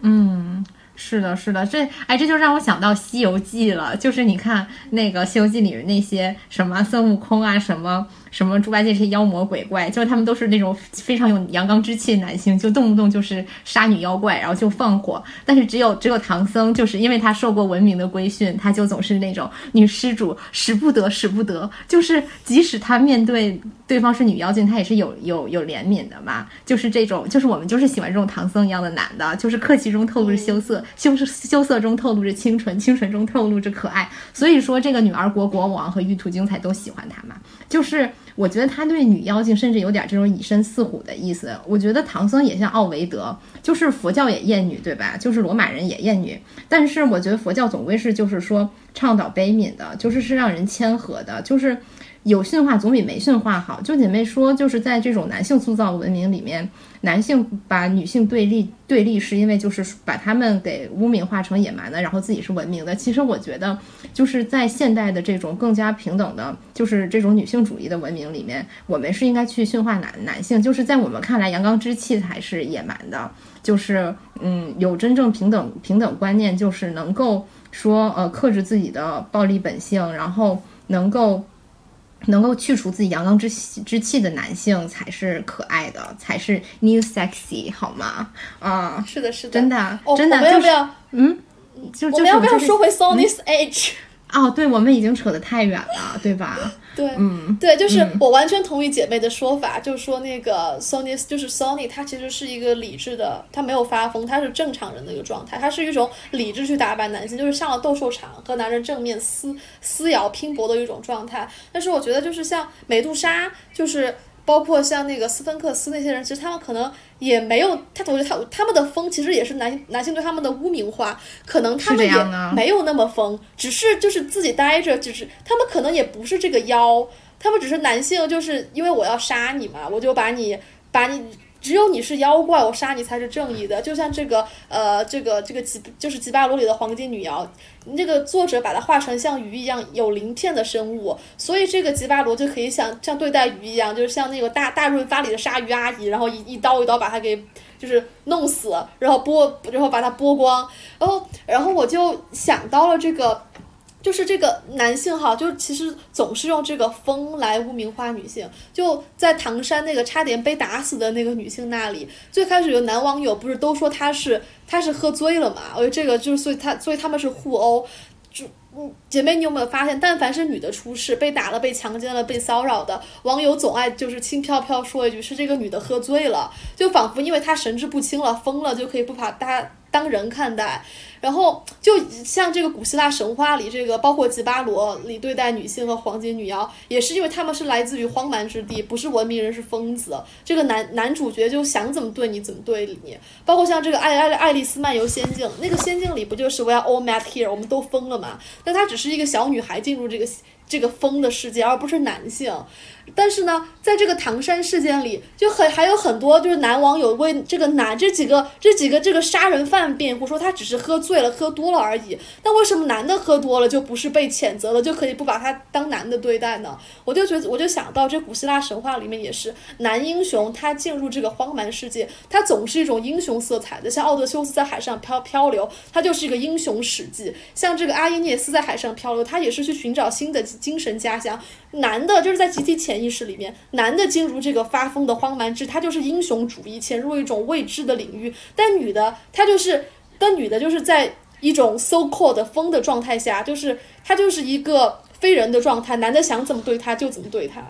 嗯，是的，是的，这哎，这就让我想到《西游记》了。就是你看那个《西游记》里面那些什么孙悟空啊，什么什么猪八戒这些妖魔鬼怪，就是他们都是那种非常有阳刚之气的男性，就动不动就是杀女妖怪，然后就放火。但是只有只有唐僧，就是因为他受过文明的规训，他就总是那种女施主使不得，使不得。就是即使他面对对方是女妖精，他也是有有有怜悯的嘛。就是这种，就是我们就是喜欢这种唐僧一样的男的，就是客气中透露着羞涩，羞羞涩中透露着清纯，清纯中透露着可爱。所以说，这个女儿国国王和玉兔精才都喜欢他嘛。就是我觉得他对女妖精甚至有点这种以身饲虎的意思。我觉得唐僧也像奥维德，就是佛教也厌女，对吧？就是罗马人也厌女，但是我觉得佛教总归是就是说倡导悲悯的，就是是让人谦和的，就是。有驯化总比没驯化好。就姐妹说，就是在这种男性塑造文明里面，男性把女性对立对立，是因为就是把他们给污名化成野蛮的，然后自己是文明的。其实我觉得，就是在现代的这种更加平等的，就是这种女性主义的文明里面，我们是应该去驯化男男性。就是在我们看来，阳刚之气才是野蛮的。就是嗯，有真正平等平等观念，就是能够说呃克制自己的暴力本性，然后能够。能够去除自己阳刚之之气的男性才是可爱的，才是 new sexy，好吗？啊，是的，是的，真的，哦、真的，我们要不要？嗯，就我们要不要说回嗯 Sony's Age？哦，对，我们已经扯得太远了，对吧？对，嗯，对，就是我完全同意姐妹的说法，就是说那个 Sony 就是 Sony，它其实是一个理智的，它没有发疯，它是正常人的一个状态，它是一种理智去打败男性，就是上了斗兽场和男人正面撕撕咬拼搏的一种状态。但是我觉得就是像美杜莎，就是。包括像那个斯芬克斯那些人，其实他们可能也没有，他我觉得他他们的疯其实也是男男性对他们的污名化，可能他们也没有那么疯，只是就是自己待着，就是他们可能也不是这个妖，他们只是男性，就是因为我要杀你嘛，我就把你把你。只有你是妖怪，我杀你才是正义的。就像这个，呃，这个这个吉就是吉巴罗里的黄金女妖，那个作者把它画成像鱼一样有鳞片的生物，所以这个吉巴罗就可以像像对待鱼一样，就是像那个大大润发里的鲨鱼阿姨，然后一一刀一刀把它给就是弄死，然后剥，然后把它剥光，然后然后我就想到了这个。就是这个男性哈，就其实总是用这个疯来污名化女性。就在唐山那个差点被打死的那个女性那里，最开始有男网友不是都说她是她是喝醉了嘛？我觉得这个就是所以她所以他们是互殴。就嗯，姐妹你有没有发现，但凡是女的出事，被打了、被强奸了、被骚扰的，网友总爱就是轻飘飘说一句是这个女的喝醉了，就仿佛因为她神志不清了、疯了，就可以不把她当人看待。然后就像这个古希腊神话里，这个包括吉巴罗里对待女性和黄金女妖，也是因为他们是来自于荒蛮之地，不是文明人，是疯子。这个男男主角就想怎么对你怎么对你。包括像这个爱爱爱丽丝漫游仙境，那个仙境里不就是 We are all mad here，我们都疯了嘛？但她只是一个小女孩进入这个这个疯的世界，而不是男性。但是呢，在这个唐山事件里，就很还有很多就是男网友为这个男这几个这几个这个杀人犯辩护，说他只是喝醉了，喝多了而已。那为什么男的喝多了就不是被谴责了，就可以不把他当男的对待呢？我就觉得，我就想到这古希腊神话里面也是男英雄，他进入这个荒蛮世界，他总是一种英雄色彩的。像奥德修斯在海上漂漂流，他就是一个英雄史记；像这个阿耶涅斯在海上漂流，他也是去寻找新的精神家乡。男的就是在集体潜意识里面，男的进入这个发疯的荒蛮之，他就是英雄主义，潜入一种未知的领域。但女的，她就是，但女的就是在一种 so called 疯的状态下，就是她就是一个非人的状态。男的想怎么对她就怎么对她。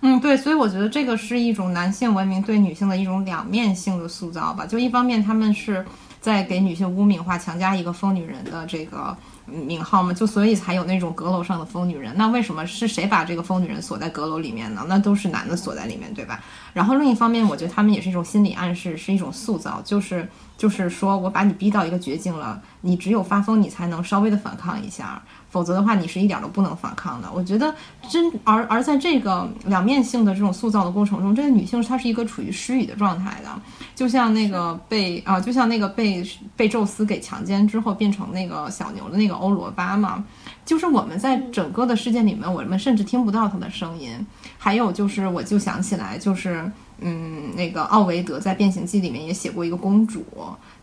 嗯，对，所以我觉得这个是一种男性文明对女性的一种两面性的塑造吧。就一方面，他们是在给女性污名化，强加一个疯女人的这个。名号嘛，就所以才有那种阁楼上的疯女人。那为什么是谁把这个疯女人锁在阁楼里面呢？那都是男的锁在里面，对吧？然后另一方面，我觉得他们也是一种心理暗示，是一种塑造，就是就是说我把你逼到一个绝境了，你只有发疯，你才能稍微的反抗一下。否则的话，你是一点都不能反抗的。我觉得真而而在这个两面性的这种塑造的过程中，这个女性她是一个处于失语的状态的，就像那个被啊，就像那个被被宙斯给强奸之后变成那个小牛的那个欧罗巴嘛。就是我们在整个的世界里面，我们甚至听不到她的声音。还有就是，我就想起来，就是嗯，那个奥维德在《变形记》里面也写过一个公主。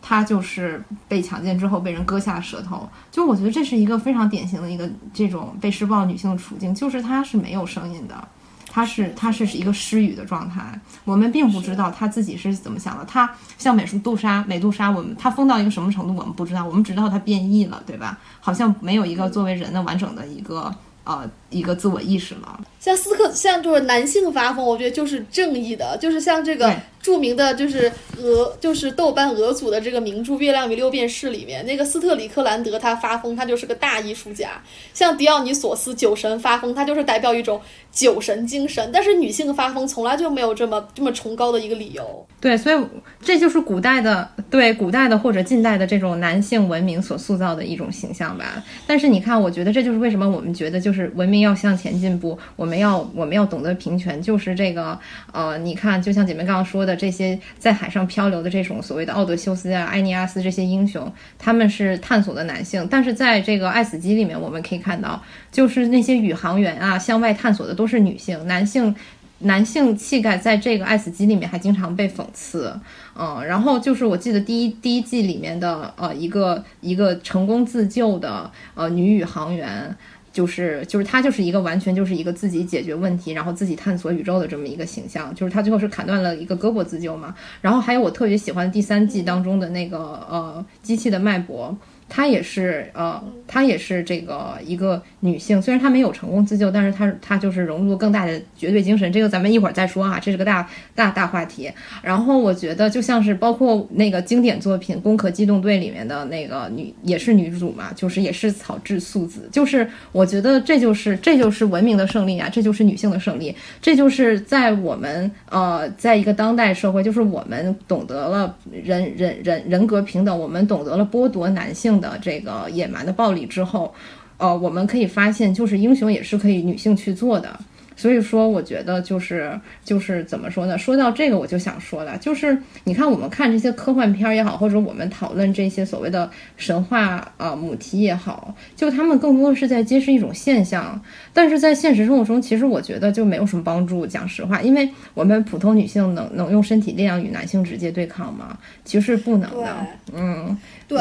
她就是被强奸之后被人割下舌头，就我觉得这是一个非常典型的一个这种被施暴女性的处境，就是她是没有声音的，她是她是一个失语的状态，我们并不知道她自己是怎么想的。她像美术杜莎、美杜莎，我们她疯到一个什么程度，我们不知道，我们只知道她变异了，对吧？好像没有一个作为人的完整的一个呃一个自我意识了。像斯克，像就是男性发疯，我觉得就是正义的，就是像这个。著名的就是俄，就是豆瓣俄组的这个名著《月亮与六便士》里面那个斯特里克兰德，他发疯，他就是个大艺术家。像迪奥尼索斯酒神发疯，他就是代表一种酒神精神。但是女性发疯从来就没有这么这么崇高的一个理由。对，所以这就是古代的对古代的或者近代的这种男性文明所塑造的一种形象吧。但是你看，我觉得这就是为什么我们觉得就是文明要向前进步，我们我们要我们要懂得平权，就是这个呃，你看，就像姐妹刚刚说的。这些在海上漂流的这种所谓的奥德修斯啊、埃尼阿斯这些英雄，他们是探索的男性。但是在这个《爱死机》里面，我们可以看到，就是那些宇航员啊，向外探索的都是女性。男性，男性气概在这个《爱死机》里面还经常被讽刺。嗯，然后就是我记得第一第一季里面的呃一个一个成功自救的呃女宇航员。就是就是他就是一个完全就是一个自己解决问题，然后自己探索宇宙的这么一个形象。就是他最后是砍断了一个胳膊自救嘛。然后还有我特别喜欢第三季当中的那个呃机器的脉搏。她也是，呃，她也是这个一个女性，虽然她没有成功自救，但是她她就是融入更大的绝对精神。这个咱们一会儿再说啊，这是个大大大话题。然后我觉得就像是包括那个经典作品《攻壳机动队》里面的那个女，也是女主嘛，就是也是草质素子。就是我觉得这就是这就是文明的胜利啊，这就是女性的胜利，这就是在我们呃，在一个当代社会，就是我们懂得了人人人人格平等，我们懂得了剥夺男性。的这个野蛮的暴力之后，呃，我们可以发现，就是英雄也是可以女性去做的。所以说，我觉得就是就是怎么说呢？说到这个，我就想说了，就是你看我们看这些科幻片也好，或者我们讨论这些所谓的神话啊母题也好，就他们更多的是在揭示一种现象。但是在现实生活中，其实我觉得就没有什么帮助。讲实话，因为我们普通女性能能用身体力量与男性直接对抗吗？其实不能的。嗯，对。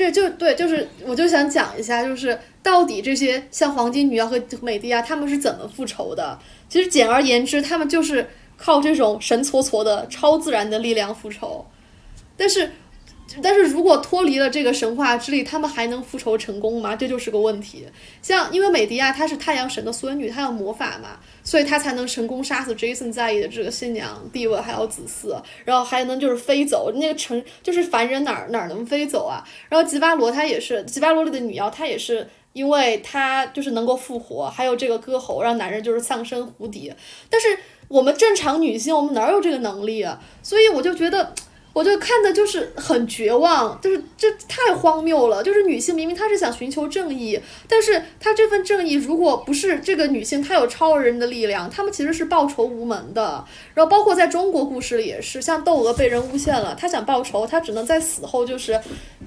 对就对，就是我就想讲一下，就是到底这些像黄金女妖和美狄亚他们是怎么复仇的？其实简而言之，他们就是靠这种神搓搓的超自然的力量复仇。但是，但是如果脱离了这个神话之力，他们还能复仇成功吗？这就是个问题。像因为美迪亚她是太阳神的孙女，她有魔法嘛，所以她才能成功杀死 Jason 在意的这个新娘地位还有子嗣，然后还能就是飞走。那个城就是凡人哪儿哪儿能飞走啊？然后吉巴罗她也是吉巴罗里的女妖，她也是因为她就是能够复活，还有这个歌喉让男人就是丧生胡蝶。但是我们正常女性，我们哪有这个能力啊？所以我就觉得。我就看的就是很绝望，就是这太荒谬了。就是女性明明她是想寻求正义，但是她这份正义如果不是这个女性她有超人的力量，她们其实是报仇无门的。然后包括在中国故事里也是，像窦娥被人诬陷了，她想报仇，她只能在死后就是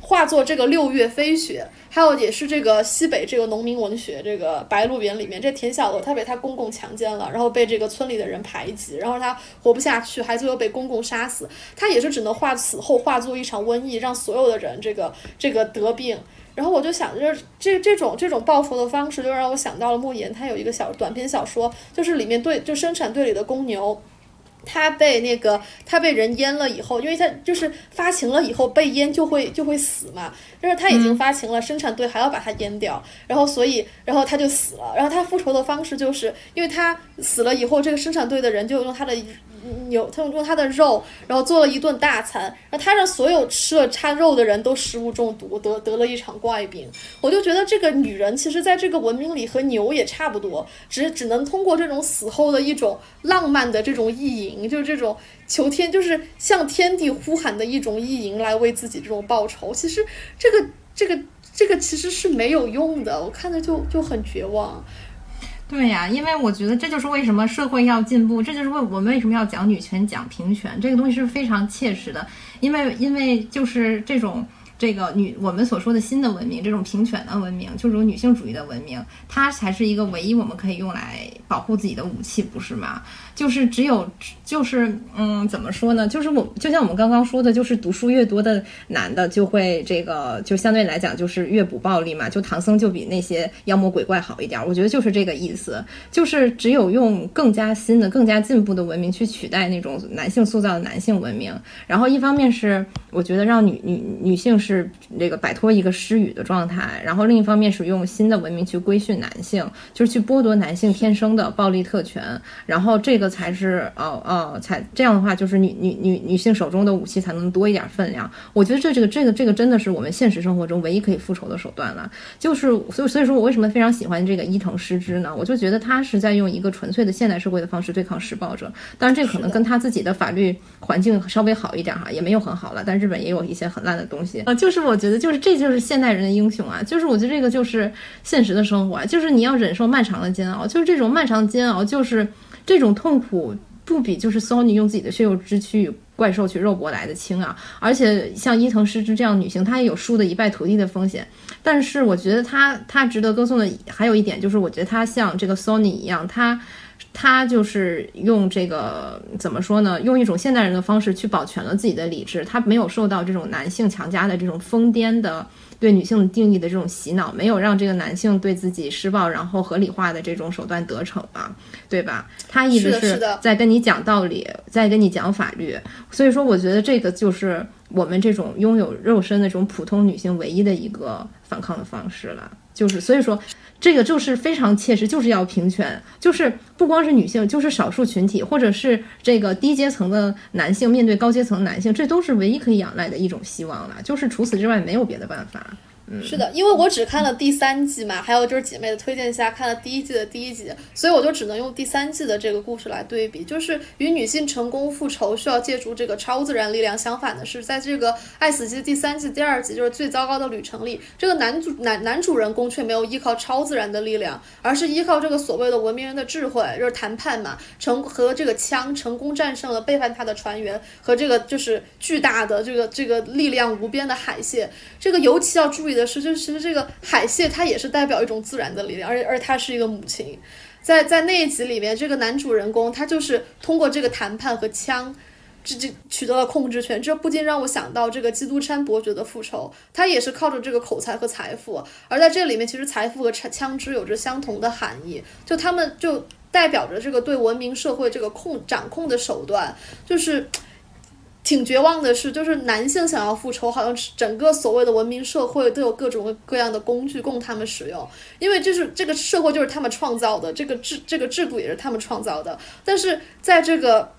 化作这个六月飞雪。还有也是这个西北这个农民文学这个《白鹿原》里面，这田小娥她被她公公强奸了，然后被这个村里的人排挤，然后她活不下去，还最后被公公杀死。她也是只能化死后化作一场瘟疫，让所有的人这个这个得病。然后我就想就是这这种这种报复的方式，就让我想到了莫言，他有一个小短篇小说，就是里面队就生产队里的公牛。他被那个他被人阉了以后，因为他就是发情了以后被阉就会就会死嘛，就是他已经发情了，生产队还要把他阉掉，然后所以然后他就死了，然后他复仇的方式就是因为他死了以后，这个生产队的人就用他的。牛，他们用他的肉，然后做了一顿大餐，然后他让所有吃了他肉的人都食物中毒，得得了一场怪病。我就觉得这个女人，其实在这个文明里和牛也差不多，只只能通过这种死后的一种浪漫的这种意淫，就是这种求天，就是向天地呼喊的一种意淫，来为自己这种报仇。其实这个这个这个其实是没有用的，我看着就就很绝望。对呀，因为我觉得这就是为什么社会要进步，这就是为我们为什么要讲女权、讲平权，这个东西是非常切实的。因为，因为就是这种这个女我们所说的新的文明，这种平权的文明，就是种女性主义的文明，它才是一个唯一我们可以用来保护自己的武器，不是吗？就是只有，就是嗯，怎么说呢？就是我就像我们刚刚说的，就是读书越多的男的就会这个，就相对来讲就是越不暴力嘛。就唐僧就比那些妖魔鬼怪好一点，我觉得就是这个意思。就是只有用更加新的、更加进步的文明去取代那种男性塑造的男性文明。然后一方面是我觉得让女女女性是这个摆脱一个失语的状态，然后另一方面是用新的文明去规训男性，就是去剥夺男性天生的暴力特权。然后这个。才是哦哦，才这样的话，就是女女女女性手中的武器才能多一点分量。我觉得这这个这个这个真的是我们现实生活中唯一可以复仇的手段了。就是所以所以说我为什么非常喜欢这个伊藤诗织呢？我就觉得他是在用一个纯粹的现代社会的方式对抗施暴者。当然，这可能跟他自己的法律环境稍微好一点哈，也没有很好了。但日本也有一些很烂的东西啊。就是我觉得，就是这就是现代人的英雄啊。就是我觉得这个就是现实的生活，就是你要忍受漫长的煎熬，就是这种漫长的煎熬，就是。这种痛苦不比就是 Sony 用自己的血肉之躯与怪兽去肉搏来的轻啊！而且像伊藤诗织这样女性，她也有输的一败涂地的风险。但是我觉得她她值得歌颂的还有一点就是，我觉得她像这个 Sony 一样，她她就是用这个怎么说呢？用一种现代人的方式去保全了自己的理智，她没有受到这种男性强加的这种疯癫的。对女性定义的这种洗脑，没有让这个男性对自己施暴，然后合理化的这种手段得逞吧，对吧？他一直是在跟你讲道理，在跟你讲法律。所以说，我觉得这个就是我们这种拥有肉身的这种普通女性唯一的一个反抗的方式了。就是所以说。这个就是非常切实，就是要平权，就是不光是女性，就是少数群体，或者是这个低阶层的男性面对高阶层男性，这都是唯一可以仰赖的一种希望了。就是除此之外，没有别的办法。是的，因为我只看了第三季嘛，还有就是姐妹的推荐下看了第一季的第一集，所以我就只能用第三季的这个故事来对比。就是与女性成功复仇需要借助这个超自然力量相反的是，在这个《爱死机》第三季第二集，就是最糟糕的旅程里，这个男主男男主人公却没有依靠超自然的力量，而是依靠这个所谓的文明人的智慧，就是谈判嘛，成和这个枪成功战胜了背叛他的船员和这个就是巨大的这个这个力量无边的海蟹。这个尤其要注意的。是，就是其实这个海蟹它也是代表一种自然的力量，而而它是一个母亲，在在那一集里面，这个男主人公他就是通过这个谈判和枪，这这取得了控制权，这不禁让我想到这个基督山伯爵的复仇，他也是靠着这个口才和财富，而在这里面，其实财富和枪支有着相同的含义，就他们就代表着这个对文明社会这个控掌控的手段，就是。挺绝望的是，就是男性想要复仇，好像整个所谓的文明社会都有各种各样的工具供他们使用，因为就是这个社会就是他们创造的，这个制这个制度也是他们创造的。但是在这个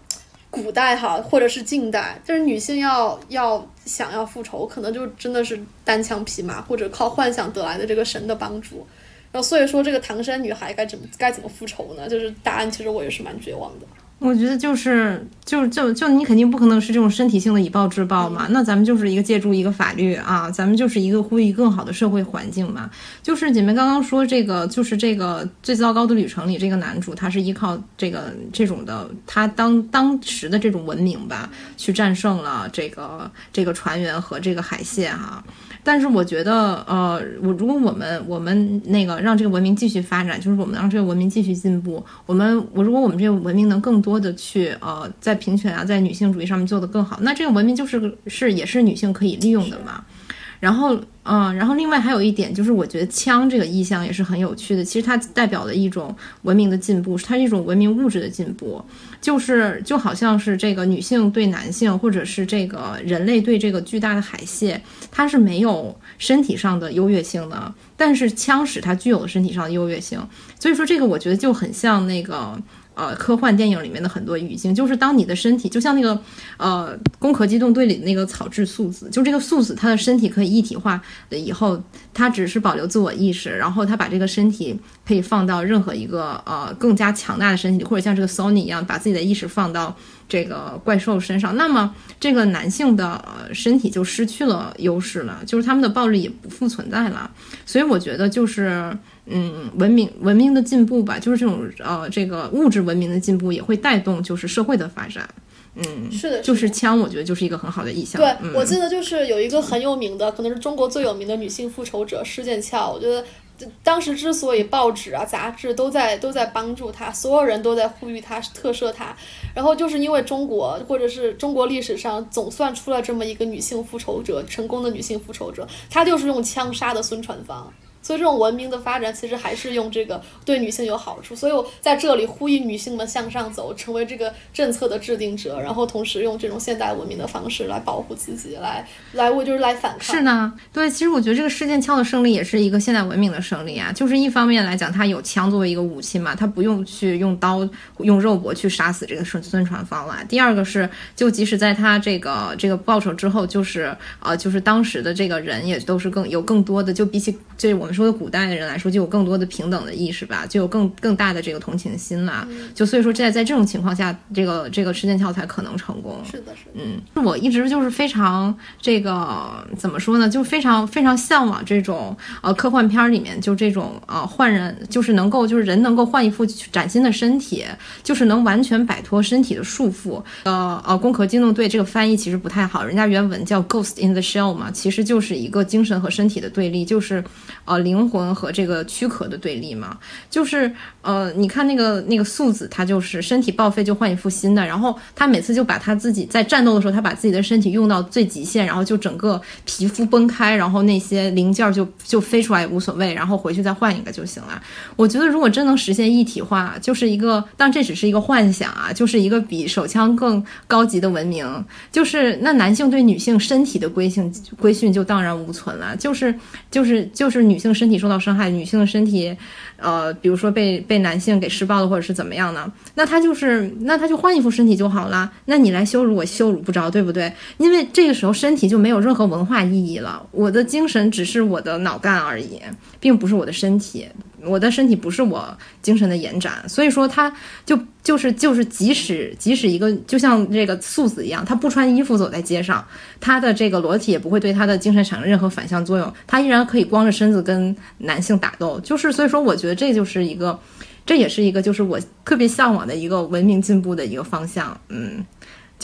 古代哈，或者是近代，就是女性要要想要复仇，可能就真的是单枪匹马，或者靠幻想得来的这个神的帮助。然后所以说，这个唐山女孩该怎么该怎么复仇呢？就是答案，其实我也是蛮绝望的。我觉得就是就就就你肯定不可能是这种身体性的以暴制暴嘛，那咱们就是一个借助一个法律啊，咱们就是一个呼吁更好的社会环境嘛。就是姐妹刚刚说这个，就是这个最糟糕的旅程里，这个男主他是依靠这个这种的他当当时的这种文明吧，去战胜了这个这个船员和这个海蟹哈。但是我觉得，呃，我如果我们我们那个让这个文明继续发展，就是我们让这个文明继续进步，我们我如果我们这个文明能更多的去呃在平权啊，在女性主义上面做得更好，那这个文明就是是也是女性可以利用的嘛。然后，嗯，然后另外还有一点就是，我觉得枪这个意象也是很有趣的。其实它代表了一种文明的进步，它是一种文明物质的进步，就是就好像是这个女性对男性，或者是这个人类对这个巨大的海蟹，它是没有身体上的优越性的，但是枪使它具有了身体上的优越性。所以说，这个我觉得就很像那个。呃，科幻电影里面的很多语境，就是当你的身体就像那个呃《攻壳机动队》里那个草质素子，就这个素子，他的身体可以一体化的以后，他只是保留自我意识，然后他把这个身体可以放到任何一个呃更加强大的身体里，或者像这个 Sony 一样，把自己的意识放到这个怪兽身上，那么这个男性的身体就失去了优势了，就是他们的暴力也不复存在了。所以我觉得就是。嗯，文明文明的进步吧，就是这种呃，这个物质文明的进步也会带动就是社会的发展。嗯，是的，就是枪，我觉得就是一个很好的意象。对，我记得就是有一个很有名的，可能是中国最有名的女性复仇者施剑翘。我觉得当时之所以报纸啊、杂志都在都在帮助她，所有人都在呼吁她、特赦她，然后就是因为中国或者是中国历史上总算出了这么一个女性复仇者，成功的女性复仇者，她就是用枪杀的孙传芳。所以这种文明的发展其实还是用这个对女性有好处，所以我在这里呼吁女性们向上走，成为这个政策的制定者，然后同时用这种现代文明的方式来保护自己，来来为就是来反抗。是呢，对，其实我觉得这个事件枪的胜利也是一个现代文明的胜利啊，就是一方面来讲，它有枪作为一个武器嘛，它不用去用刀用肉搏去杀死这个孙孙传芳了。第二个是，就即使在他这个这个报仇之后，就是呃，就是当时的这个人也都是更有更多的，就比起这我们。说的古代的人来说，就有更多的平等的意识吧，就有更更大的这个同情心啦。就所以说，在在这种情况下，这个这个吃剑翘才可能成功。是的，是的。嗯，我一直就是非常这个怎么说呢？就非常非常向往这种呃科幻片里面就这种呃换人，就是能够就是人能够换一副崭新的身体，就是能完全摆脱身体的束缚。呃呃，攻壳机动队这个翻译其实不太好，人家原文叫 Ghost in the Shell 嘛，其实就是一个精神和身体的对立，就是呃。灵魂和这个躯壳的对立嘛，就是呃，你看那个那个素子，他就是身体报废就换一副新的，然后他每次就把他自己在战斗的时候，他把自己的身体用到最极限，然后就整个皮肤崩开，然后那些零件就就飞出来也无所谓，然后回去再换一个就行了。我觉得如果真能实现一体化，就是一个，但这只是一个幻想啊，就是一个比手枪更高级的文明，就是那男性对女性身体的规性规训就荡然无存了，就是就是就是女性。身体受到伤害，女性的身体，呃，比如说被被男性给施暴了，或者是怎么样呢？那他就是，那他就换一副身体就好了。那你来羞辱我，羞辱不着，对不对？因为这个时候身体就没有任何文化意义了。我的精神只是我的脑干而已，并不是我的身体。我的身体不是我精神的延展，所以说他就就是就是，即使即使一个就像这个素子一样，他不穿衣服走在街上，他的这个裸体也不会对他的精神产生任何反向作用，他依然可以光着身子跟男性打斗。就是所以说，我觉得这就是一个，这也是一个就是我特别向往的一个文明进步的一个方向。嗯。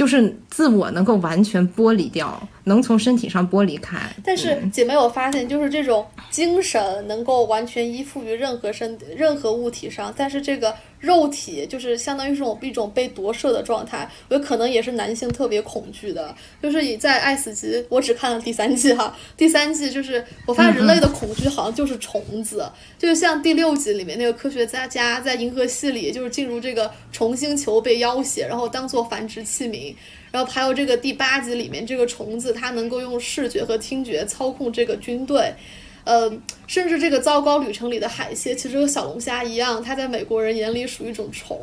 就是自我能够完全剥离掉，能从身体上剥离开。但是姐妹，我发现就是这种精神能够完全依附于任何身任何物体上，但是这个肉体就是相当于是一种被夺舍的状态，我可能也是男性特别恐惧的。就是你在《爱死机》，我只看了第三季哈，第三季就是我发现人类的恐惧好像就是虫子，就像第六集里面那个科学家家在银河系里，就是进入这个虫星球被要挟，然后当做繁殖器皿。然后还有这个第八集里面这个虫子，它能够用视觉和听觉操控这个军队。呃，甚至这个糟糕旅程里的海蟹，其实和小龙虾一样，它在美国人眼里属于一种虫。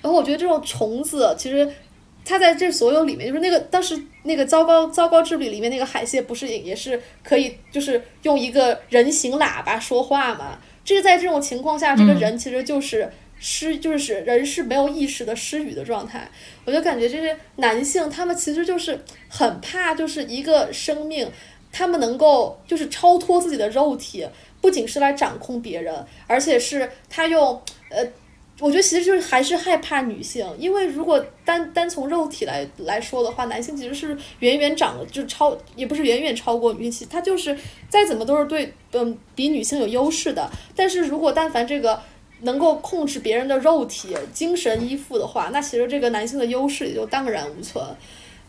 然后我觉得这种虫子，其实它在这所有里面，就是那个当时那个糟糕糟糕之旅里面那个海蟹，不是也是可以，就是用一个人形喇叭说话嘛？这个在这种情况下，这个人其实就是失，就是人是没有意识的失语的状态。我就感觉这些男性，他们其实就是很怕，就是一个生命。他们能够就是超脱自己的肉体，不仅是来掌控别人，而且是他用呃，我觉得其实就是还是害怕女性，因为如果单单从肉体来来说的话，男性其实是远远长了就超，也不是远远超过女性，他就是再怎么都是对嗯比女性有优势的。但是如果但凡这个能够控制别人的肉体、精神依附的话，那其实这个男性的优势也就荡然无存，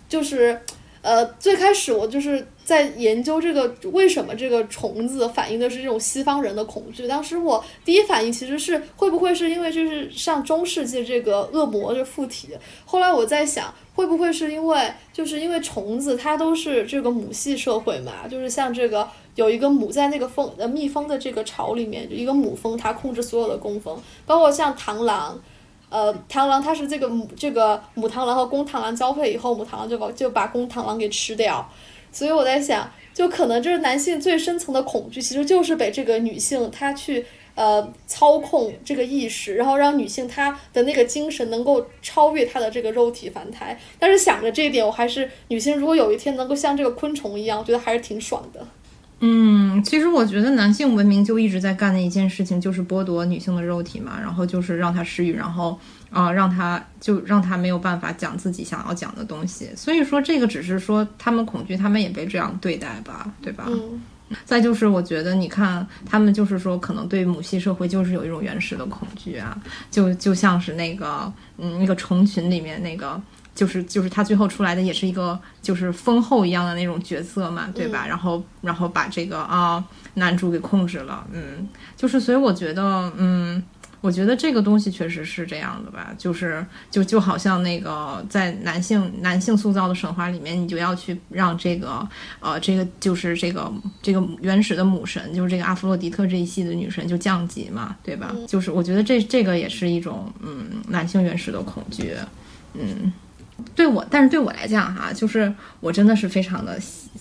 就是。呃，最开始我就是在研究这个为什么这个虫子反映的是这种西方人的恐惧。当时我第一反应其实是会不会是因为就是像中世纪这个恶魔的附体。后来我在想，会不会是因为就是因为虫子它都是这个母系社会嘛，就是像这个有一个母在那个蜂呃蜜蜂的这个巢里面，就一个母蜂它控制所有的工蜂，包括像螳螂。呃，螳螂它是这个母这个母螳螂和公螳螂交配以后，母螳螂就把就把公螳螂给吃掉，所以我在想，就可能这是男性最深层的恐惧，其实就是被这个女性她去呃操控这个意识，然后让女性她的那个精神能够超越她的这个肉体凡胎。但是想着这一点，我还是女性如果有一天能够像这个昆虫一样，我觉得还是挺爽的。嗯，其实我觉得男性文明就一直在干的一件事情，就是剥夺女性的肉体嘛，然后就是让她失语，然后啊，让他就让他没有办法讲自己想要讲的东西。所以说，这个只是说他们恐惧，他们也被这样对待吧，对吧？嗯。再就是，我觉得你看，他们就是说，可能对母系社会就是有一种原始的恐惧啊，就就像是那个嗯，那个虫群里面那个。就是就是他最后出来的也是一个就是丰厚一样的那种角色嘛，对吧？然后然后把这个啊男主给控制了，嗯，就是所以我觉得，嗯，我觉得这个东西确实是这样的吧，就是就就好像那个在男性男性塑造的神话里面，你就要去让这个呃这个就是这个这个原始的母神，就是这个阿弗洛狄特这一系的女神就降级嘛，对吧？就是我觉得这这个也是一种嗯男性原始的恐惧，嗯。对我，但是对我来讲哈，就是我真的是非常的，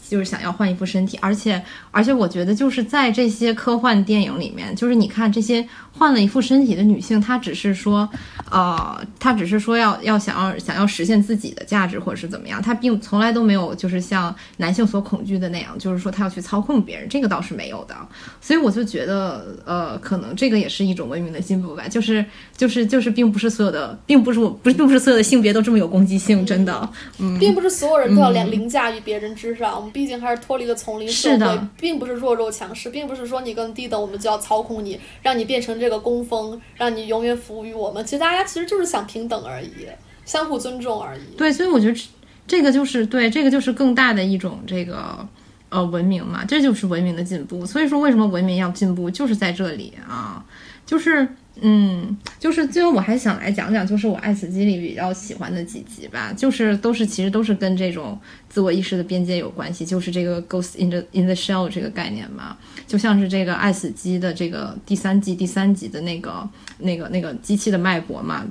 就是想要换一副身体，而且而且我觉得就是在这些科幻电影里面，就是你看这些。换了一副身体的女性，她只是说，呃，她只是说要要想要想要实现自己的价值或者是怎么样，她并从来都没有就是像男性所恐惧的那样，就是说她要去操控别人，这个倒是没有的。所以我就觉得，呃，可能这个也是一种文明的进步吧，就是就是就是，并不是所有的，并不是我不是并不是所有的性别都这么有攻击性，真的，嗯，并不是所有人都要凌凌驾于别人之上，我们毕竟还是脱离了丛林社会，并不是弱肉强食，并不是说你更低等，我们就要操控你，让你变成。这个工蜂让你永远服务于我们，其实大家其实就是想平等而已，相互尊重而已。对，所以我觉得这个就是对，这个就是更大的一种这个呃文明嘛，这就是文明的进步。所以说，为什么文明要进步，就是在这里啊，就是。嗯，就是最后我还想来讲讲，就是我爱死机里比较喜欢的几集吧，就是都是其实都是跟这种自我意识的边界有关系，就是这个 ghost in the in the shell 这个概念嘛，就像是这个爱死机的这个第三季第三集的那个那个那个机器的脉搏嘛，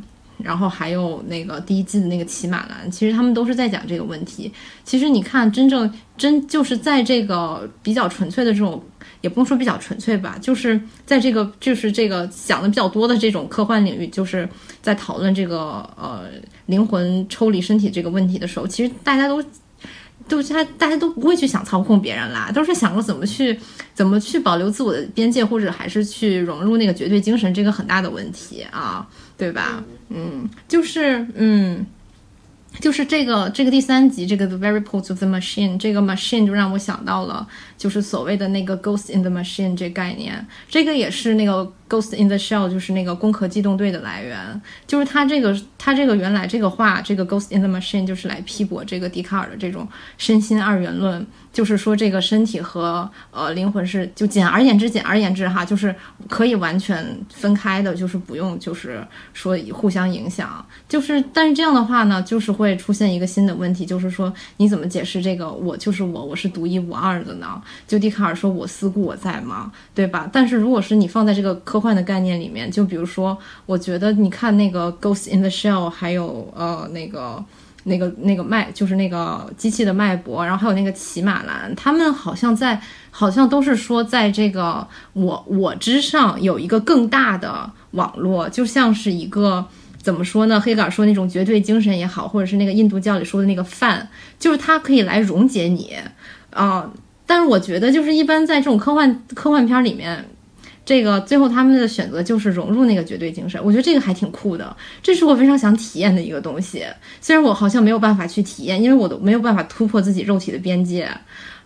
然后还有那个第一季的那个骑马男，其实他们都是在讲这个问题。其实你看，真正真就是在这个比较纯粹的这种。也不能说比较纯粹吧，就是在这个就是这个想的比较多的这种科幻领域，就是在讨论这个呃灵魂抽离身体这个问题的时候，其实大家都都他大家都不会去想操控别人啦，都是想着怎么去怎么去保留自我的边界，或者还是去融入那个绝对精神这个很大的问题啊，对吧？嗯就是嗯。就是这个这个第三集这个 The Very Pulse of the Machine 这个 machine 就让我想到了，就是所谓的那个 Ghost in the Machine 这概念，这个也是那个 Ghost in the Shell 就是那个《攻壳机动队》的来源，就是他这个他这个原来这个话，这个 Ghost in the Machine 就是来批驳这个笛卡尔的这种身心二元论。就是说，这个身体和呃灵魂是就简而言之，简而言之哈，就是可以完全分开的，就是不用就是说互相影响。就是但是这样的话呢，就是会出现一个新的问题，就是说你怎么解释这个我就是我，我是独一无二的呢？就笛卡尔说我思故我在嘛，对吧？但是如果是你放在这个科幻的概念里面，就比如说，我觉得你看那个《Ghost in the Shell》，还有呃那个。那个那个脉就是那个机器的脉搏，然后还有那个骑马兰，他们好像在，好像都是说在这个我我之上有一个更大的网络，就像是一个怎么说呢？黑格尔说那种绝对精神也好，或者是那个印度教里说的那个饭，就是它可以来溶解你啊。但是我觉得就是一般在这种科幻科幻片里面。这个最后他们的选择就是融入那个绝对精神，我觉得这个还挺酷的，这是我非常想体验的一个东西。虽然我好像没有办法去体验，因为我都没有办法突破自己肉体的边界。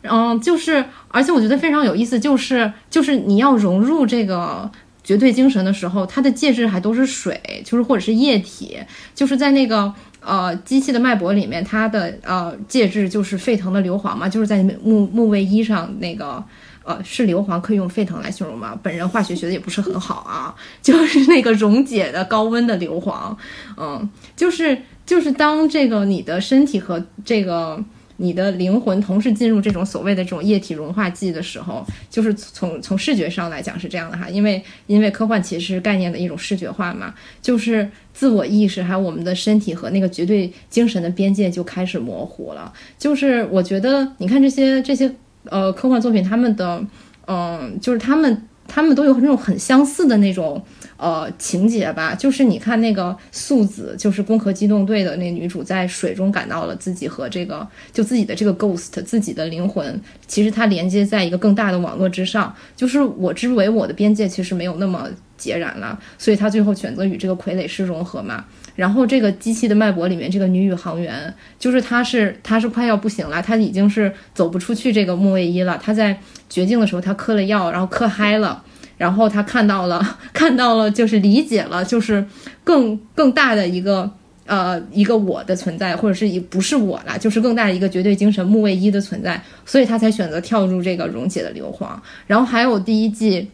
嗯，就是而且我觉得非常有意思，就是就是你要融入这个绝对精神的时候，它的介质还都是水，就是或者是液体，就是在那个呃机器的脉搏里面，它的呃介质就是沸腾的硫磺嘛，就是在木木卫一上那个。呃，是硫磺可以用沸腾来形容吗？本人化学学的也不是很好啊，就是那个溶解的高温的硫磺，嗯，就是就是当这个你的身体和这个你的灵魂同时进入这种所谓的这种液体融化剂的时候，就是从从视觉上来讲是这样的哈，因为因为科幻其实是概念的一种视觉化嘛，就是自我意识还有我们的身体和那个绝对精神的边界就开始模糊了，就是我觉得你看这些这些。呃，科幻作品他们的，嗯，就是他们他们都有那种很相似的那种呃情节吧。就是你看那个素子，就是《攻壳机动队》的那女主，在水中感到了自己和这个就自己的这个 ghost，自己的灵魂，其实它连接在一个更大的网络之上。就是我之为我的边界其实没有那么截然了，所以她最后选择与这个傀儡师融合嘛。然后这个机器的脉搏里面，这个女宇航员就是她，是她是快要不行了，她已经是走不出去这个木卫一了。她在绝境的时候，她嗑了药，然后嗑嗨了，然后他看到了，看到了，就是理解了，就是更更大的一个呃一个我的存在，或者是一不是我啦，就是更大的一个绝对精神木卫一的存在，所以他才选择跳入这个溶解的硫磺。然后还有第一季。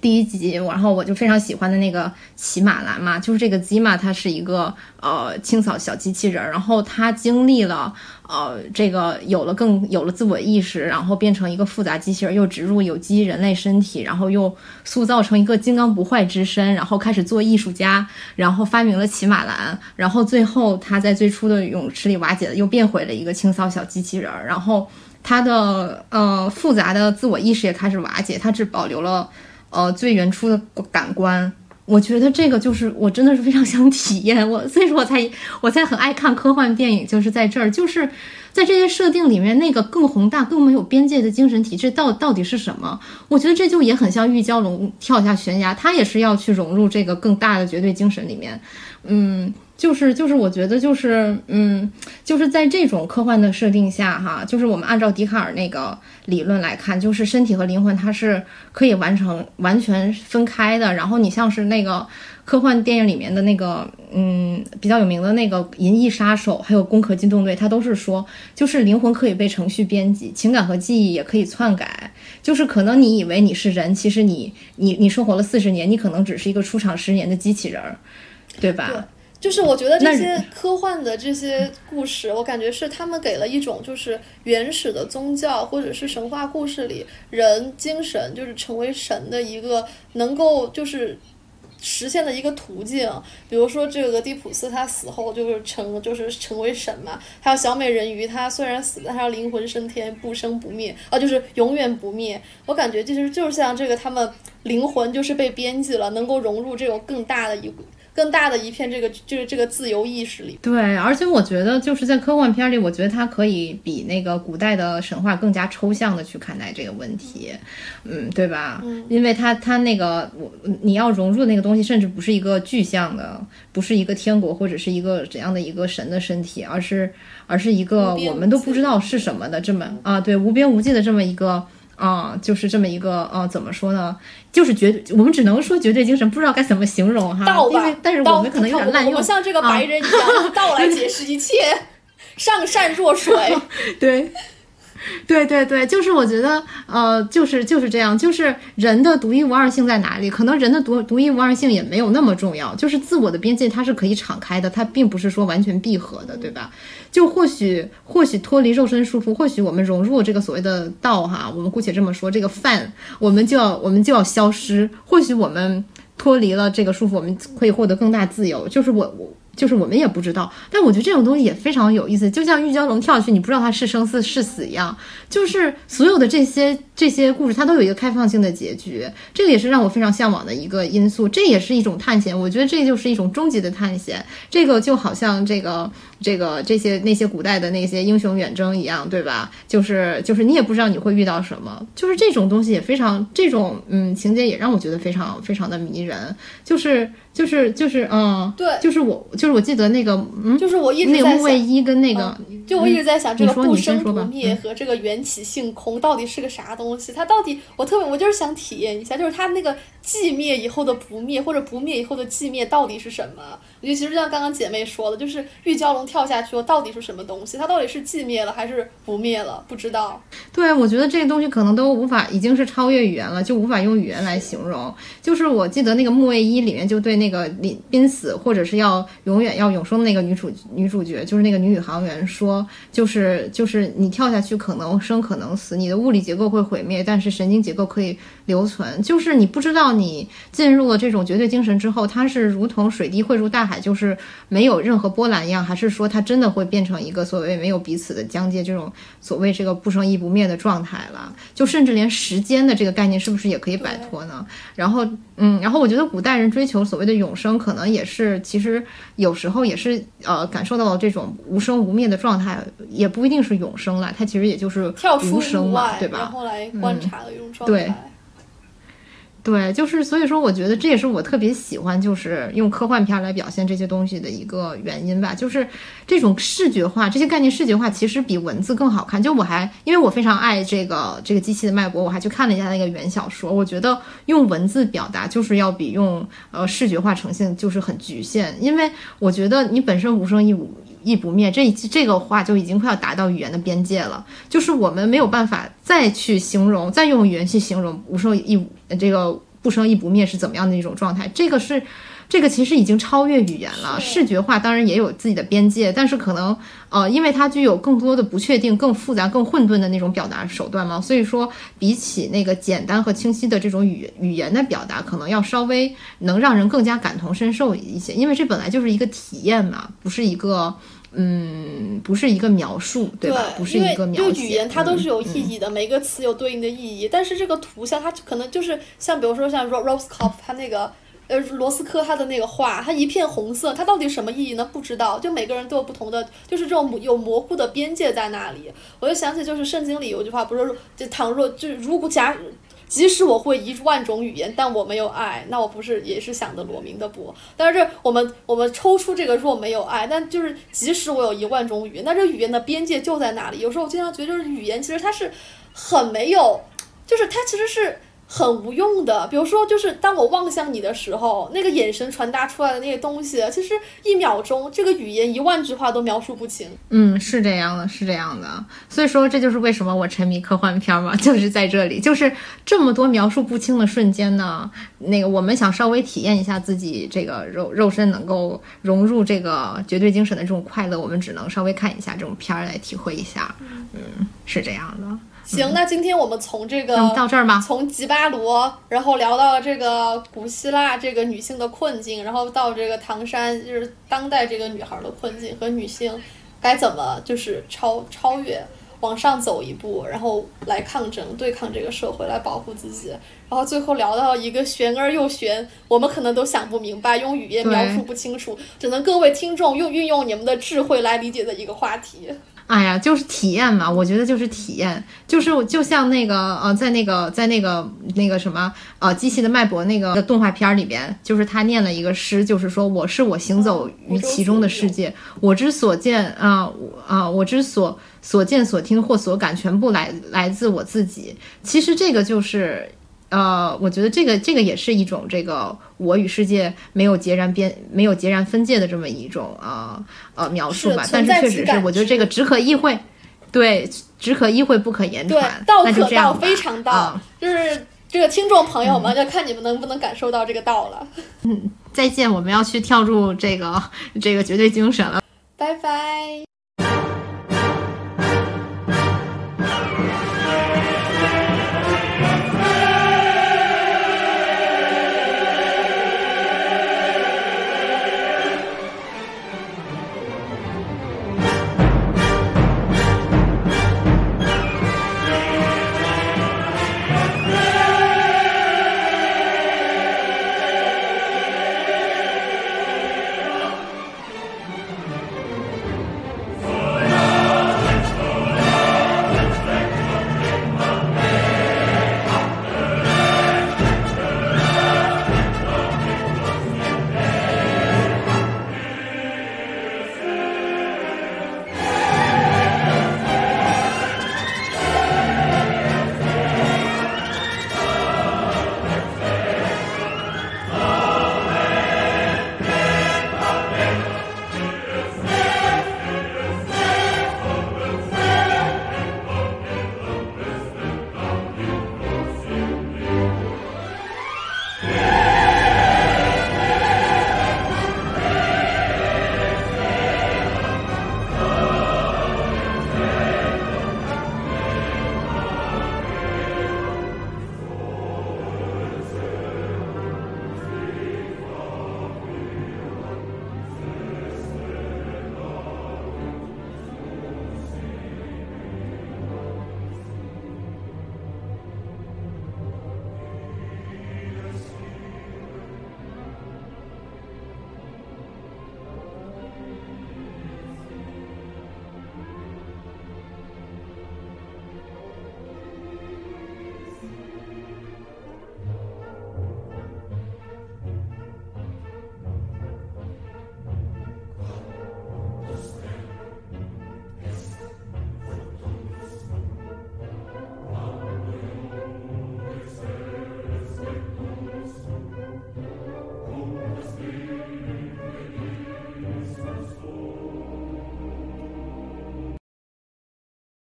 第一集，然后我就非常喜欢的那个骑马兰嘛，就是这个 Zima，它是一个呃清扫小机器人，然后它经历了呃这个有了更有了自我意识，然后变成一个复杂机器人，又植入有机人类身体，然后又塑造成一个金刚不坏之身，然后开始做艺术家，然后发明了骑马兰，然后最后他在最初的泳池里瓦解了，又变回了一个清扫小机器人，然后他的呃复杂的自我意识也开始瓦解，他只保留了。呃，最原初的感官，我觉得这个就是我真的是非常想体验 我，所以说我才我才很爱看科幻电影，就是在这儿，就是在这些设定里面，那个更宏大、更没有边界的精神体制到到底是什么？我觉得这就也很像玉娇龙跳下悬崖，他也是要去融入这个更大的绝对精神里面，嗯。就是就是，我觉得就是，嗯，就是在这种科幻的设定下，哈，就是我们按照笛卡尔那个理论来看，就是身体和灵魂它是可以完成完全分开的。然后你像是那个科幻电影里面的那个，嗯，比较有名的那个《银翼杀手》，还有《攻壳机动队》，它都是说，就是灵魂可以被程序编辑，情感和记忆也可以篡改。就是可能你以为你是人，其实你你你生活了四十年，你可能只是一个出场十年的机器人儿，对吧？就是我觉得这些科幻的这些故事，我感觉是他们给了一种就是原始的宗教或者是神话故事里人精神就是成为神的一个能够就是实现的一个途径。比如说这个俄狄浦斯他死后就是成就是成为神嘛，还有小美人鱼她虽然死了，她灵魂升天不生不灭啊，就是永远不灭。我感觉就是就是像这个他们灵魂就是被编辑了，能够融入这种更大的一。更大的一片，这个就是这个自由意识里。对，而且我觉得就是在科幻片里，我觉得它可以比那个古代的神话更加抽象的去看待这个问题，嗯，对吧？嗯，因为它它那个我你要融入那个东西，甚至不是一个具象的，不是一个天国或者是一个怎样的一个神的身体，而是而是一个我们都不知道是什么的这么啊，对，无边无际的这么一个。啊、就是这么一个呃，怎么说呢？就是绝，我们只能说绝对精神，不知道该怎么形容哈。道吧因为，但是我们可能有点滥用我们。像这个白人一样，用道来解释一切，上善若水。对，对对对，就是我觉得，呃，就是就是这样，就是人的独一无二性在哪里？可能人的独独一无二性也没有那么重要，就是自我的边界它是可以敞开的，它并不是说完全闭合的，对吧？就或许或许脱离肉身束缚，或许我们融入这个所谓的道哈，我们姑且这么说，这个饭我们就要我们就要消失，或许我们脱离了这个束缚，我们可以获得更大自由。就是我我。就是我们也不知道，但我觉得这种东西也非常有意思，就像玉娇龙跳下去，你不知道它是生是是死一样。就是所有的这些这些故事，它都有一个开放性的结局，这个也是让我非常向往的一个因素。这也是一种探险，我觉得这就是一种终极的探险。这个就好像这个这个这些那些古代的那些英雄远征一样，对吧？就是就是你也不知道你会遇到什么，就是这种东西也非常这种嗯情节也让我觉得非常非常的迷人，就是就是就是嗯，对就是我就是我记得那个嗯。就是我一直那个在想，木卫一跟那个，就我一直在想，这个不生不灭和这个缘起性空到底是个啥东西？它到底我特别我就是想体验一下，就是它那个寂灭以后的不灭，或者不灭以后的寂灭到底是什么？我觉得其实就像刚刚姐妹说的，就是玉娇龙跳下去后到底是什么东西？它到底是寂灭了还是不灭了？不知道。对，我觉得这个东西可能都无法，已经是超越语言了，就无法用语言来形容。就是我记得那个木卫一里面就对那个临濒死或者是要永远要永生的那个女主女主角，就是那个女宇航员说，就是就是你跳下去可能生可能死，你的物理结构会毁灭，但是神经结构可以留存。就是你不知道你进入了这种绝对精神之后，它是如同水滴汇入大海，就是没有任何波澜一样，还是说它真的会变成一个所谓没有彼此的疆界这种所谓这个不生亦不灭的状态了？就甚至连时间的这个概念是不是也可以摆脱呢？然后，嗯，然后我觉得古代人追求所谓的永生，可能也是其实有时候也是呃感受到了这种无生无灭的状态，也不一定是永生了，它其实也就是跳出无生屋外，，嘛对吧？嗯然后来观察的一种状对态。对，对就是所以说，我觉得这也是我特别喜欢，就是用科幻片来表现这些东西的一个原因吧。就是这种视觉化，这些概念视觉化，其实比文字更好看。就我还因为我非常爱这个这个机器的脉搏，我还去看了一下那个原小说。我觉得用文字表达就是要比用呃视觉化呈现就是很局限，因为我觉得你本身无声亦无。亦不灭，这这个话就已经快要达到语言的边界了，就是我们没有办法再去形容，再用语言去形容无声亦这个不生亦不灭是怎么样的一种状态。这个是，这个其实已经超越语言了。视觉化当然也有自己的边界，但是可能呃，因为它具有更多的不确定、更复杂、更混沌的那种表达手段嘛，所以说比起那个简单和清晰的这种语语言的表达，可能要稍微能让人更加感同身受一些，因为这本来就是一个体验嘛，不是一个。嗯，不是一个描述，对吧？不是一个描写。就语言它都是有嗯意义的，每个词有对应的意义。但是这个图像它可能就是像比如说像 Ro Roscoff 他那个呃罗斯科他的那个画，它一片红色，它到底什么意义呢？不知道。就每个人都有不同的，就是这种有模糊的边界在那里。我就想起就是圣经里有句话，不是说就倘若就是如果假。即使我会一万种语言，但我没有爱，那我不是也是想的罗明的不？但是我们我们抽出这个若没有爱，但就是即使我有一万种语言，那这语言的边界就在哪里？有时候我经常觉得，就是语言其实它是很没有，就是它其实是很无用的。比如说，就是当我望向你的时候，那个眼神传达出来的那些东西，其实一秒钟这个语言一万句话都描述不清。嗯，是这样的，是这样的。所以说，这就是为什么我沉迷科幻片嘛，就是在这里，就是这么多描述不清的瞬间呢。那个，我们想稍微体验一下自己这个肉肉身能够融入这个绝对精神的这种快乐，我们只能稍微看一下这种片儿来体会一下。嗯，是这样的。行，那今天我们从这个到这儿吗。从吉巴罗，然后聊到了这个古希腊这个女性的困境，然后到这个唐山就是当代这个女孩的困境和女性该怎么就是超超越。往上走一步，然后来抗争、对抗这个社会，来保护自己。然后最后聊到一个玄而又玄，我们可能都想不明白，用语言描述不清楚，只能各位听众用运用你们的智慧来理解的一个话题。哎呀，就是体验嘛，我觉得就是体验，就是就像那个呃，在那个在那个那个什么呃，机器的脉搏那个动画片里边，就是他念了一个诗，就是说我是我行走于其中的世界，我之所见啊啊、我之所所见所听或所感全部来来自我自己。其实这个就是，呃，我觉得这个这个也是一种这个我与世界没有截然边没有截然分界的这么一种呃呃描述吧。但是确实是，我觉得这个只可意会，对，只可意会不可言对传，，道可道，非常道，啊就是这个听众朋友们，就看你们能不能感受到这个道了。嗯再见，我们要去跳入这个这个绝对精神了。拜拜。